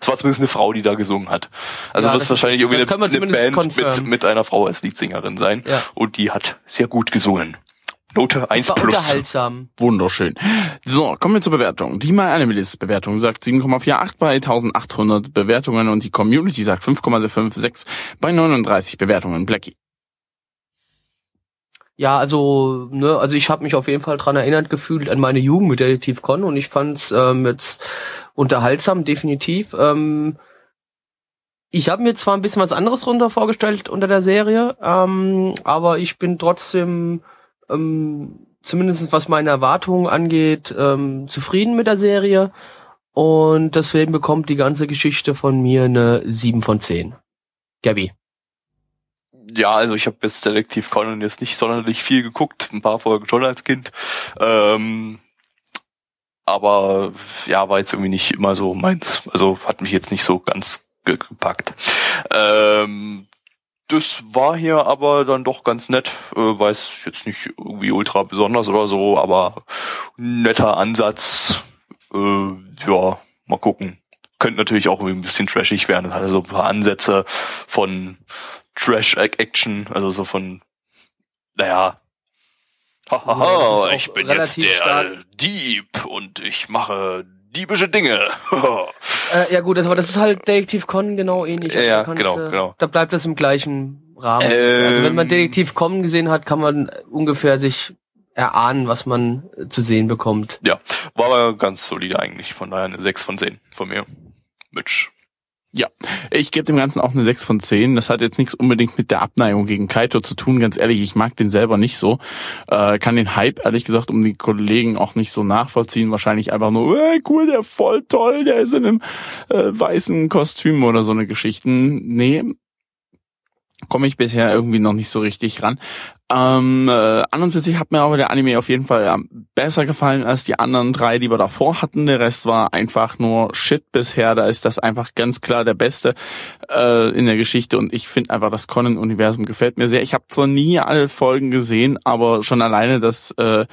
Es war zumindest eine Frau, die da gesungen hat. Also Ja, wird es wahrscheinlich irgendwie eine, eine Band mit, mit einer Frau als Leadsängerin sein. Ja. Und die hat sehr gut gesungen. Note 1 das war plus. unterhaltsam. Wunderschön. So, kommen wir zur Bewertung. Die My Animalist Bewertung sagt 7,48 bei 1800 Bewertungen und die Community sagt 5,56 bei 39 Bewertungen. Blackie. Ja, also, ne, also ich habe mich auf jeden Fall dran erinnert gefühlt an meine Jugend mit Detektiv Con und ich fand's ähm, jetzt unterhaltsam, definitiv. Ähm, ich habe mir zwar ein bisschen was anderes drunter vorgestellt unter der Serie, ähm, aber ich bin trotzdem, ähm, zumindest was meine Erwartungen angeht, ähm, zufrieden mit der Serie. Und deswegen bekommt die ganze Geschichte von mir eine 7 von 10. Gabby. Ja, also ich habe jetzt Detektiv Conan jetzt nicht sonderlich viel geguckt, ein paar Folgen schon als Kind. Ähm, aber ja, war jetzt irgendwie nicht immer so meins. Also hat mich jetzt nicht so ganz ge- gepackt. Ähm, das war hier aber dann doch ganz nett. Äh, weiß jetzt nicht irgendwie ultra besonders oder so, aber netter Ansatz. Äh, ja, mal gucken. Könnte natürlich auch irgendwie ein bisschen trashig werden. Das hatte so ein paar Ansätze von Trash-Action, also so von, naja, hahaha, ich bin jetzt der stark. Dieb und ich mache diebische Dinge. Äh, ja gut, das, aber das ist halt Detektiv Con genau ähnlich. Ja, da kannst genau, genau. Da bleibt das im gleichen Rahmen. Ähm. also wenn man Detektiv Con gesehen hat, kann man ungefähr sich erahnen, was man zu sehen bekommt. ja, war aber ganz solide eigentlich, von daher eine 6 von 10 von mir. Mitch. Ja, ich gebe dem Ganzen auch eine 6 von 10. Das hat jetzt nichts unbedingt mit der Abneigung gegen Kaito zu tun. Ganz ehrlich, ich mag den selber nicht so. Äh, kann den Hype, ehrlich gesagt, um die Kollegen auch nicht so nachvollziehen. Wahrscheinlich einfach nur, äh, cool, der voll toll, der ist in einem äh, weißen Kostüm oder so eine Geschichten. Nee, komme ich bisher irgendwie noch nicht so richtig ran. Ähm, äh, an und für sich hat mir aber der Anime auf jeden Fall besser gefallen als die anderen drei, die wir davor hatten. Der Rest war einfach nur Shit bisher. Da ist das einfach ganz klar der Beste äh, in der Geschichte und ich finde einfach, das Conan-Universum gefällt mir sehr. Ich habe zwar nie alle Folgen gesehen, aber schon alleine, dass äh,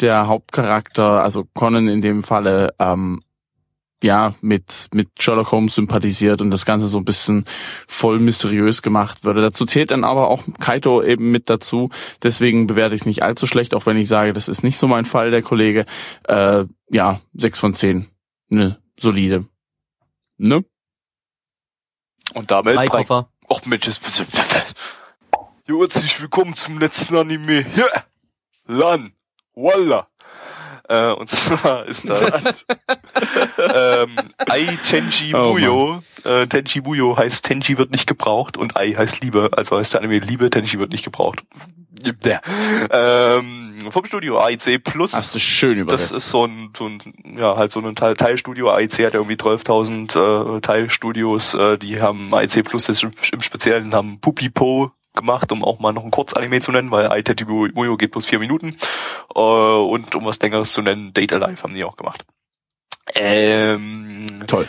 der Hauptcharakter, also Conan in dem Falle, ähm, ja, mit, mit Sherlock Holmes sympathisiert und das Ganze so ein bisschen voll mysteriös gemacht würde. Dazu zählt dann aber auch Kaito eben mit dazu. Deswegen bewerte ich es nicht allzu schlecht, auch wenn ich sage, das ist nicht so mein Fall, der Kollege. Äh, ja, sechs von zehn. Ne, solide. Ne? Und damit bringt- Koffer. Och Mensch, das Jo, herzlich willkommen zum letzten Anime. Ja. Lan. Walla. Äh, und zwar ist das ähm, Ai Tenji Oh, Muyo. äh, Tenji Muyo heißt Tenji wird nicht gebraucht und Ai heißt Liebe. Also heißt der Anime Liebe, Tenji wird nicht gebraucht. Ja. Ähm, vom Studio AIC Plus. Hast du schön Das übersetzt. ist so ein, so ein ja, halt so ein Teil, Teilstudio. AIC hat ja irgendwie 12.000 äh, Teilstudios. Äh, die haben AIC Plus jetzt im, im Speziellen haben Pupipo gemacht, um auch mal noch ein Kurzanime zu nennen, weil Aiteti Muyo geht bloß vier Minuten. Äh, und um was längeres zu nennen, Date Alive haben die auch gemacht. Ähm, Toll.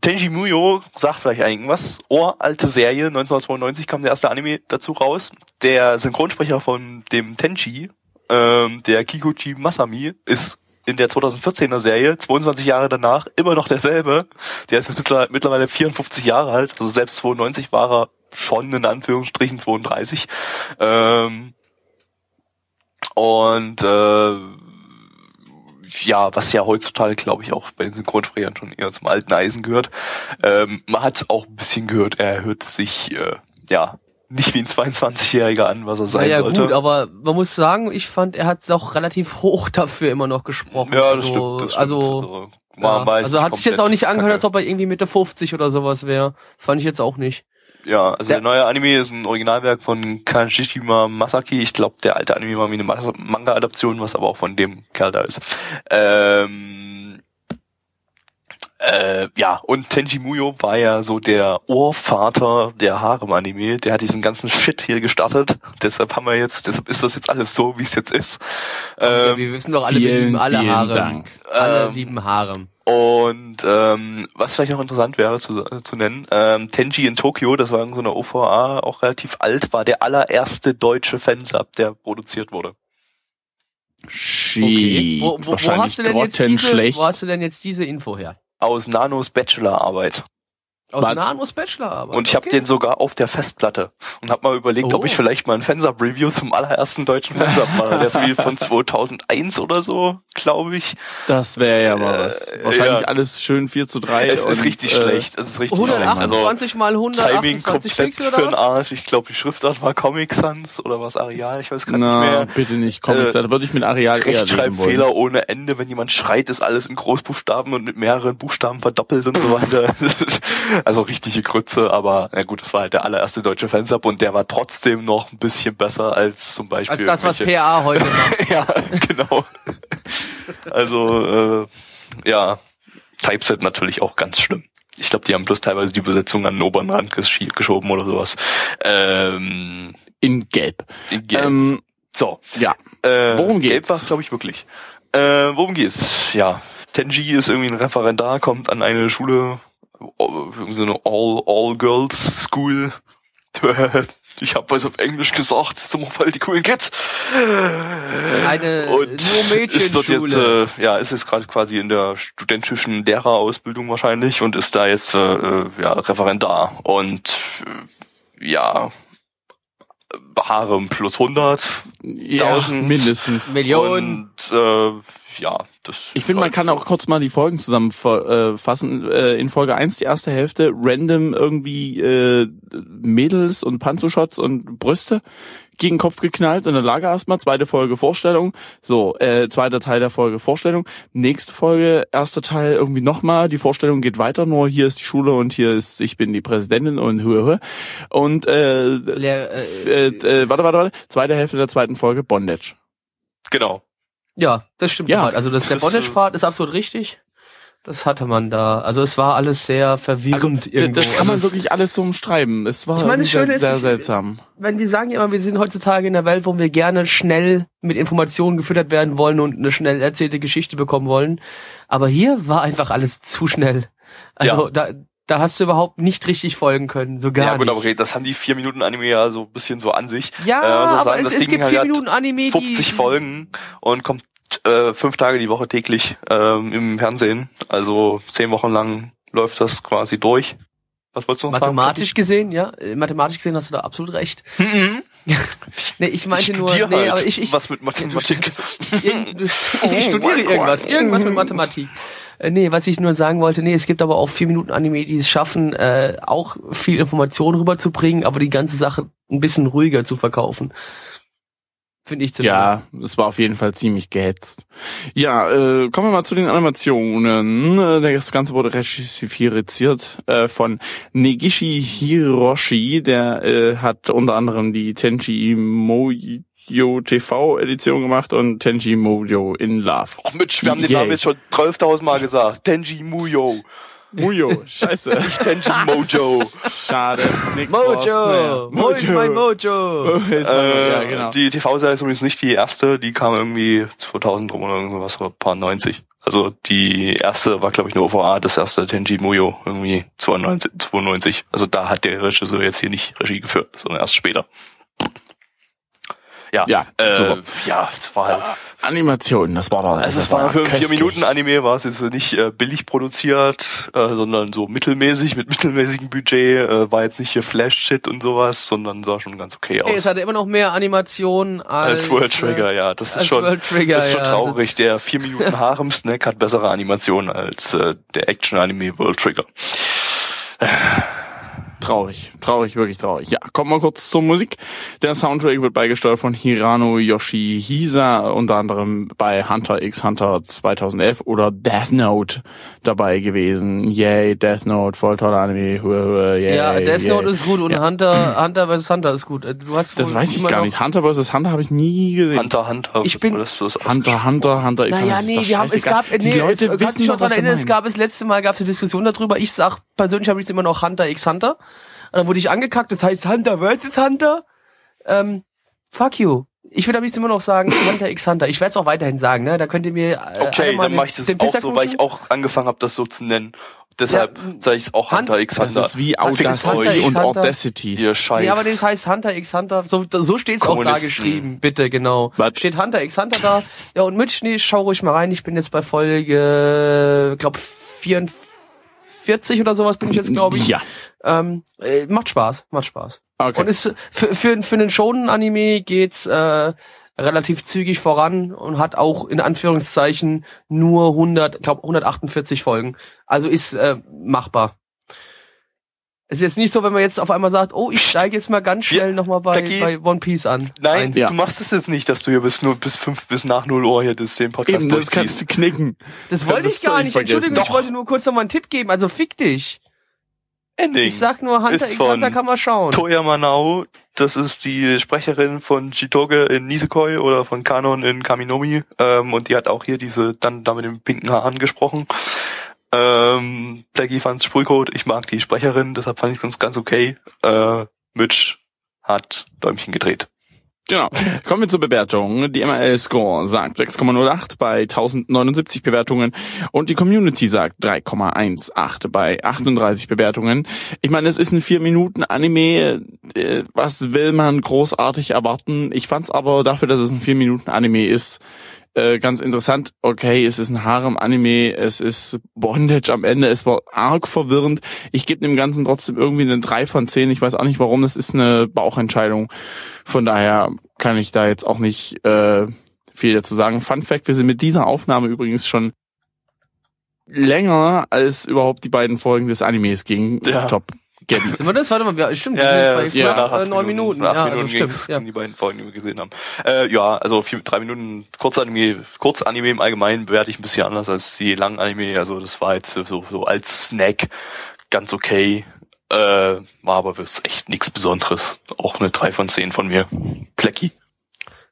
Tenji Muyo sagt vielleicht irgendwas. Oh, alte Serie, 1992 kam der erste Anime dazu raus. Der Synchronsprecher von dem Tenji, ähm, der Kikuchi Masami, ist in der 2014er Serie, 22 Jahre danach, immer noch derselbe. Der ist jetzt mittler- mittlerweile 54 Jahre alt, also selbst 92 war er schon in Anführungsstrichen 32. Ähm, und äh, ja, was ja heutzutage, glaube ich, auch bei den Synchronsprechern schon eher zum alten Eisen gehört. Ähm, man hat es auch ein bisschen gehört, er hört sich äh, ja nicht wie ein 22-Jähriger an, was er sein Naja sollte. gut, aber man muss sagen, ich fand, er hat auch relativ hoch dafür immer noch gesprochen. ja, das also, stimmt. Das stimmt. Also, war ja, also hat sich jetzt auch nicht angehört, als ob er irgendwie Mitte 50 oder sowas wäre. Fand ich jetzt auch nicht. Ja, also der, der, neue Anime ist ein Originalwerk von Kajishima Masaki. Ich glaube, der alte Anime war wie eine Manga-Adaption, was aber auch von dem Kerl da ist. Ähm, äh, ja, und Tenji Muyo war ja so der Ohrvater der Harem-Anime. Der hat diesen ganzen Shit hier gestartet. Deshalb haben wir jetzt, deshalb ist das jetzt alles so, wie es jetzt ist. Ähm, wir wissen doch alle, vielen, wir lieben alle Harem. Dank. Alle ähm, lieben Harem. Und ähm, was vielleicht noch interessant wäre zu, äh, zu nennen, ähm, Tenji in Tokio, das war so eine OVA, auch relativ alt, war der allererste deutsche Fansub, der produziert wurde. Okay. Wo, wo, wo, hast du denn jetzt diese, wo hast du denn jetzt diese Info her? Aus Nanos Bachelorarbeit. Aus Bad. Nanos Bachelorarbeit. Und ich okay. habe den sogar auf der Festplatte und habe mal überlegt, oh. ob ich vielleicht mal ein Fansub-Review zum allerersten deutschen Fansub mache. Der ist wie von 2001 oder so, glaube ich. Das wäre ja mal was. Äh, Wahrscheinlich ja. alles schön 4 zu 3. Es und, ist richtig äh, schlecht. Es ist richtig 128 also, mal 128 Timing oder für den Arsch. Ich glaube, die Schriftart war Comic Sans oder was Areal. Ich weiß gar nicht mehr. bitte nicht Comic Sans. Äh, da würde ich mit Areal eher leben wollen. Fehler ohne Ende. Wenn jemand schreit, ist alles in Großbuchstaben und mit mehreren Buchstaben verdoppelt und so weiter. also richtige Grütze, aber na gut, das war halt der allererste deutsche Fansub und der war trotzdem noch ein bisschen besser als zum Beispiel. Als das, was PA heute macht. ja, genau. Also, äh, ja, Typeset natürlich auch ganz schlimm. Ich glaube, die haben bloß teilweise die Besetzung an den oberen Rand gesch geschoben oder sowas. Ähm, in Gelb. In Gelb. Ähm, so. Ja. Äh, worum geht's? Gelb war es, glaube ich, wirklich. Äh, worum geht's? Ja, Tenji ist irgendwie ein Referendar, kommt an eine Schule, so eine All-All-Girls-School. Ich habe was auf Englisch gesagt, sind wir voll die coolen Kids. Eine und nur Mädchenschule. Ist dort jetzt, äh, ja, ist jetzt gerade quasi in der studentischen Lehrerausbildung wahrscheinlich und ist da jetzt äh, äh ja Referendar und äh, ja Harem plus 100 ja, mindestens Millionen und äh, ja, das. Ich finde, man kann auch kurz mal die Folgen zusammenfassen. Äh, in Folge 1 die erste Hälfte random irgendwie äh, Mädels und Panzershots und Brüste gegen den Kopf geknallt in der Lage erstmal. Zweite Folge Vorstellung. So, äh, zweiter Teil der Folge Vorstellung. Nächste Folge, erster Teil irgendwie nochmal. Die Vorstellung geht weiter, nur hier ist die Schule und hier ist, ich bin die Präsidentin und höre. Und äh, Lehr, äh, äh, warte, warte, warte. Zweite Hälfte der zweiten Folge Bondage. Genau. Ja, das stimmt. Ja, also das, der Bondage-Part ist absolut richtig. Das hatte man da. Also es war alles sehr verwirrend also, irgendwo. Das kann man also wirklich alles so umschreiben. Es war ich meine, sehr, sehr, sehr seltsam. Wenn wir sagen ja immer, wir sind heutzutage in der Welt, wo wir gerne schnell mit Informationen gefüttert werden wollen und eine schnell erzählte Geschichte bekommen wollen. Aber hier war einfach alles zu schnell. Also ja. da, da hast du überhaupt nicht richtig folgen können, so gar. Ja gut, aber okay, das haben die vier Minuten Anime ja so ein bisschen so an sich. Ja, äh, aber sagen, es, es gibt vier Minuten Anime, 50 die, Folgen und kommt äh, fünf Tage die Woche täglich ähm, im Fernsehen. Also zehn Wochen lang läuft das quasi durch. Was wolltest du noch Mathematisch sagen? gesehen, ja. Äh, mathematisch gesehen hast du da absolut recht. Mhm. nee, ich meinte ich nur, nee, halt aber ich, ich was mit Mathematik. ich studiere irgendwas, irgendwas mit Mathematik. Äh, nee, was ich nur sagen wollte, nee, es gibt aber auch vier Minuten Anime, die es schaffen, äh, auch viel Information rüberzubringen, aber die ganze Sache ein bisschen ruhiger zu verkaufen. Finde ich zumindest. Ja, es war auf jeden Fall ziemlich gehetzt. Ja, äh, kommen wir mal zu den Animationen. Äh, das Ganze wurde regissiert äh, von Negishi Hiroshi. Der äh, hat unter anderem die Tenchi Mojo TV Edition gemacht und Tenji Mojo in Love. Ach Mensch, wir haben den Namen jetzt schon 12.000 Mal gesagt. Tenji Muyo. Mujo, scheiße. Nicht Tenjin Mojo. Schade. Nix Mojo. Mojo. ist mein Mojo. äh, ja, genau. Die TV-Serie ist übrigens nicht die erste, die kam irgendwie 2000 rum oder irgendwas, oder paar 90. Also die erste war, glaube ich, eine OVA, das erste Tenji Muyo, irgendwie 92, 92. Also da hat der Regisseur jetzt hier nicht Regie geführt, sondern erst später. Ja, ja, äh, ja, war halt. Animation, das war da. Also es war für ein vier Minuten Anime, war es jetzt nicht äh, billig produziert, äh, sondern so mittelmäßig mit mittelmäßigem Budget, äh, war jetzt nicht hier Flash-Shit und sowas, sondern sah schon ganz okay aus. Hey, es hatte immer noch mehr Animation als, als World Trigger, ja. Das ist schon, Trigger, das ist schon ja. traurig. Der vier Minuten Harem-Snack hat bessere Animationen als äh, der Action-Anime World Trigger. Traurig. Traurig, wirklich traurig. Ja, kommen wir kurz zur Musik. Der Soundtrack wird beigesteuert von Hirano Yoshihisa, unter anderem bei Hunter x Hunter 2011 oder Death Note dabei gewesen. Yay, Death Note, voll toller Anime. Yay, Ja, Death yay. Note ist gut und Ja. Hunter, Hunter vs. Hunter ist gut. Du hast Das weiß ich gar noch- nicht. Hunter vs. Hunter habe ich nie gesehen. Hunter, Hunter. Ich bin- das, Hunter, Hunter, Hunter x Naja, Hunter. nee, das ist wir haben, es gab, nee, Die Leute es, wissen noch dran erinnern, es gab das letzte Mal, gab es eine Diskussion darüber. Ich sag, persönlich habe ich es immer noch Hunter x Hunter. Und dann wurde ich angekackt, das heißt Hunter vs. Hunter. Ähm, fuck you. Ich würde am liebsten immer noch sagen Hunter x Hunter. Ich werde es auch weiterhin sagen, ne? Da könnt ihr mir äh, Okay, dann mache ich das auch so, weil ich auch angefangen habe, das so zu nennen. Deshalb Ja, sage ich es auch Hunter Hunt- x Das Hunter. ist wie Audacity Hunter und Hunter. Audacity. Ihr Scheiß. Nee, aber das heißt Hunter x Hunter. So, so steht's auch da geschrieben. Bitte, genau. Was? Steht Hunter x Hunter da. Ja, und Mitch, nee, schau ruhig mal rein. Ich bin jetzt bei Folge, glaub, 44 oder sowas bin ich jetzt, glaube ich. Ja. Ähm, äh, macht Spaß, macht Spaß. Okay. Und ist für, für, für einen Shonen-Anime geht's äh, relativ zügig voran und hat auch in Anführungszeichen nur 100, glaub 148 Folgen. Also ist äh, machbar. Es ist jetzt nicht so, wenn man jetzt auf einmal sagt, oh, ich steige jetzt mal ganz schnell Ja, nochmal bei, bei One Piece an. Nein, Ja. du machst es jetzt nicht, dass du hier bis nur bis fünf bis nach null Uhr hier das den Podcast Eben, das kannst durchziehst. du knicken. Das wollte ich gar nicht. vergessen. Entschuldigung, ich Doch. wollte nur kurz nochmal einen Tipp geben. Also fick dich. Ending. Ich sag nur, Hunter Ist x von Hunter kann man schauen. Toya Manao, das ist die Sprecherin von Chitoge in Nisekoi oder von Kanon in Kaminomi. Ähm, und die hat auch hier diese, dann da mit dem pinken Haaren gesprochen. Ähm, Blackie fand's Sprühcode, ich mag die Sprecherin, deshalb fand ich ganz ganz okay. Äh, Mitch hat Däumchen gedreht. Genau. Kommen wir zur Bewertung. Die MRL-Score sagt 6,08 bei 1079 Bewertungen und die Community sagt 3,18 bei 38 Bewertungen. Ich meine, es ist ein 4-Minuten-Anime. Äh, Was will man großartig erwarten? Ich fand's aber dafür, dass es ein 4-Minuten-Anime ist, äh, ganz interessant. Okay, es ist ein Harem-Anime, es ist Bondage am Ende, es war arg verwirrend. Ich gebe dem Ganzen trotzdem irgendwie eine 3 von 10. Ich weiß auch nicht warum, das ist eine Bauchentscheidung. Von daher kann ich da jetzt auch nicht äh, viel dazu sagen. Fun Fact, wir sind mit dieser Aufnahme übrigens schon länger als überhaupt die beiden Folgen des Animes gingen. Ja. Top. Gabby. Sind wir das? Warte mal, ja, stimmt. Ja, sind ja, das bei ja, äh, neun Minuten. Nach Ja, acht also Minuten stimmt. Ja. die beiden Folgen, die wir gesehen haben. Äh, ja, also vier, drei Minuten Kurzanime, Kurzanime im Allgemeinen bewerte ich ein bisschen anders als die langen Anime. Also das war jetzt so, so als Snack ganz okay. Äh, war aber das echt nichts Besonderes. Auch eine 3 von 10 von mir. Plecki.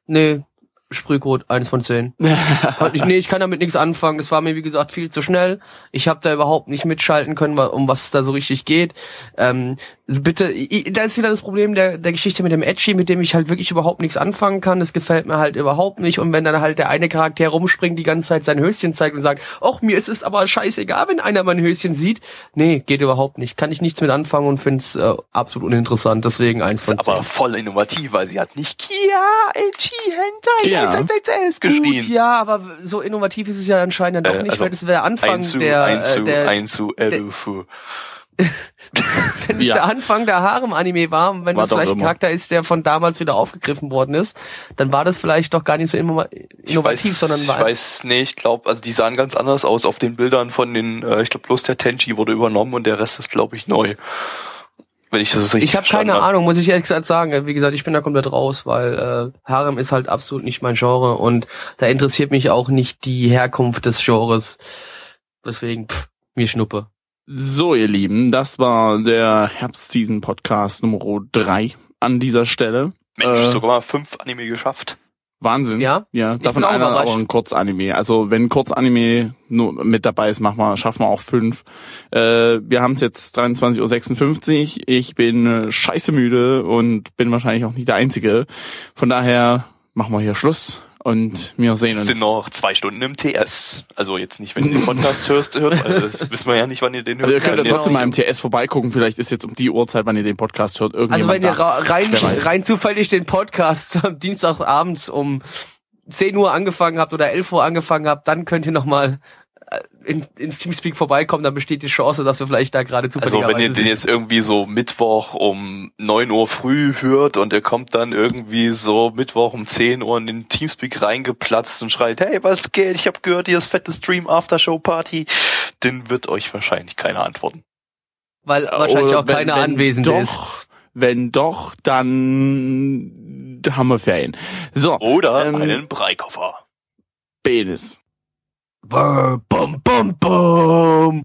Nee, Sprühcode, eins von zehn. Ich, nee, ich kann damit nichts anfangen. Das war mir, wie gesagt, viel zu schnell. Ich habe da überhaupt nicht mitschalten können, um was es da so richtig geht. Ähm, bitte, i- da ist wieder das Problem der, der Geschichte mit dem Edgy, mit dem ich halt wirklich überhaupt nichts anfangen kann. Das gefällt mir halt überhaupt nicht. Und wenn dann halt der eine Charakter rumspringt, die ganze Zeit sein Höschen zeigt und sagt, ach, mir ist es aber scheißegal, wenn einer mein Höschen sieht. Nee, geht überhaupt nicht. Kann ich nichts mit anfangen und find's äh, absolut uninteressant. Deswegen eins von zehn. aber voll innovativ, weil sie hat nicht Kia, Echi, Hentai, Ja. 11 geschrien. Gut, ja, aber so innovativ ist es ja anscheinend dann doch Äh, nicht, also weil das wäre der Anfang Einzu, der, Einzu, äh, der Einzu, Elufu. wenn es Ja. der Anfang der Harem-Anime war, und wenn War das vielleicht ein. Charakter ist, der von damals wieder aufgegriffen worden ist, dann war das vielleicht doch gar nicht so innova- Ich innovativ, weiß, sondern ich war weiß, nee, ich glaube, also die sahen ganz anders aus auf den Bildern von den, äh, ich glaube bloß der Tenchi wurde übernommen und der Rest ist, glaube ich, neu. Wenn ich das richtig ich habe keine hab. Ahnung, muss ich ehrlich gesagt sagen. Wie gesagt, ich bin da komplett raus, weil äh, Harem ist halt absolut nicht mein Genre und da interessiert mich auch nicht die Herkunft des Genres. Deswegen, pff, mir Schnuppe. So, ihr Lieben, das war der Herbstseason-Podcast Nummer 3 an dieser Stelle. Mensch, Äh, sogar mal fünf Anime geschafft. Wahnsinn. Ja? Ja, Ich davon bin auch einer auch ein Kurzanime. Also wenn Kurzanime nur mit dabei ist, machen wir, schaffen wir auch fünf. Äh, wir haben es jetzt 23.56 Uhr. Ich bin äh, scheiße müde und bin wahrscheinlich auch nicht der Einzige. Von daher machen wir hier Schluss und wir sehen Es uns. sind noch zwei Stunden im TS. Also jetzt nicht, wenn du den Podcast hörst, hört, weil das wissen wir ja nicht, wann ihr den hört. Also ihr könnt ja trotzdem mal im TS vorbeigucken. Vielleicht ist jetzt um die Uhrzeit, wann ihr den Podcast hört, Also irgendjemand wenn ihr rein, rein zufällig den Podcast am Dienstagabends um 10 Uhr angefangen habt oder 11 Uhr angefangen habt, dann könnt ihr nochmal in, ins Teamspeak vorbeikommen, dann besteht die Chance, dass wir vielleicht da gerade Also zufälligerweise wenn ihr den jetzt irgendwie so Mittwoch um 9 Uhr früh hört und ihr kommt dann irgendwie so Mittwoch um 10 Uhr in den Teamspeak reingeplatzt und schreit, hey, was geht? Ich habe gehört, ihr das fette Stream Aftershow Party, dann wird euch wahrscheinlich keiner antworten. weil wahrscheinlich Oder auch keiner wenn anwesend doch, ist. Wenn doch, dann haben wir Ferien. So, Oder ähm, einen Breikoffer. Penis. Brr, Bum, bum, bum.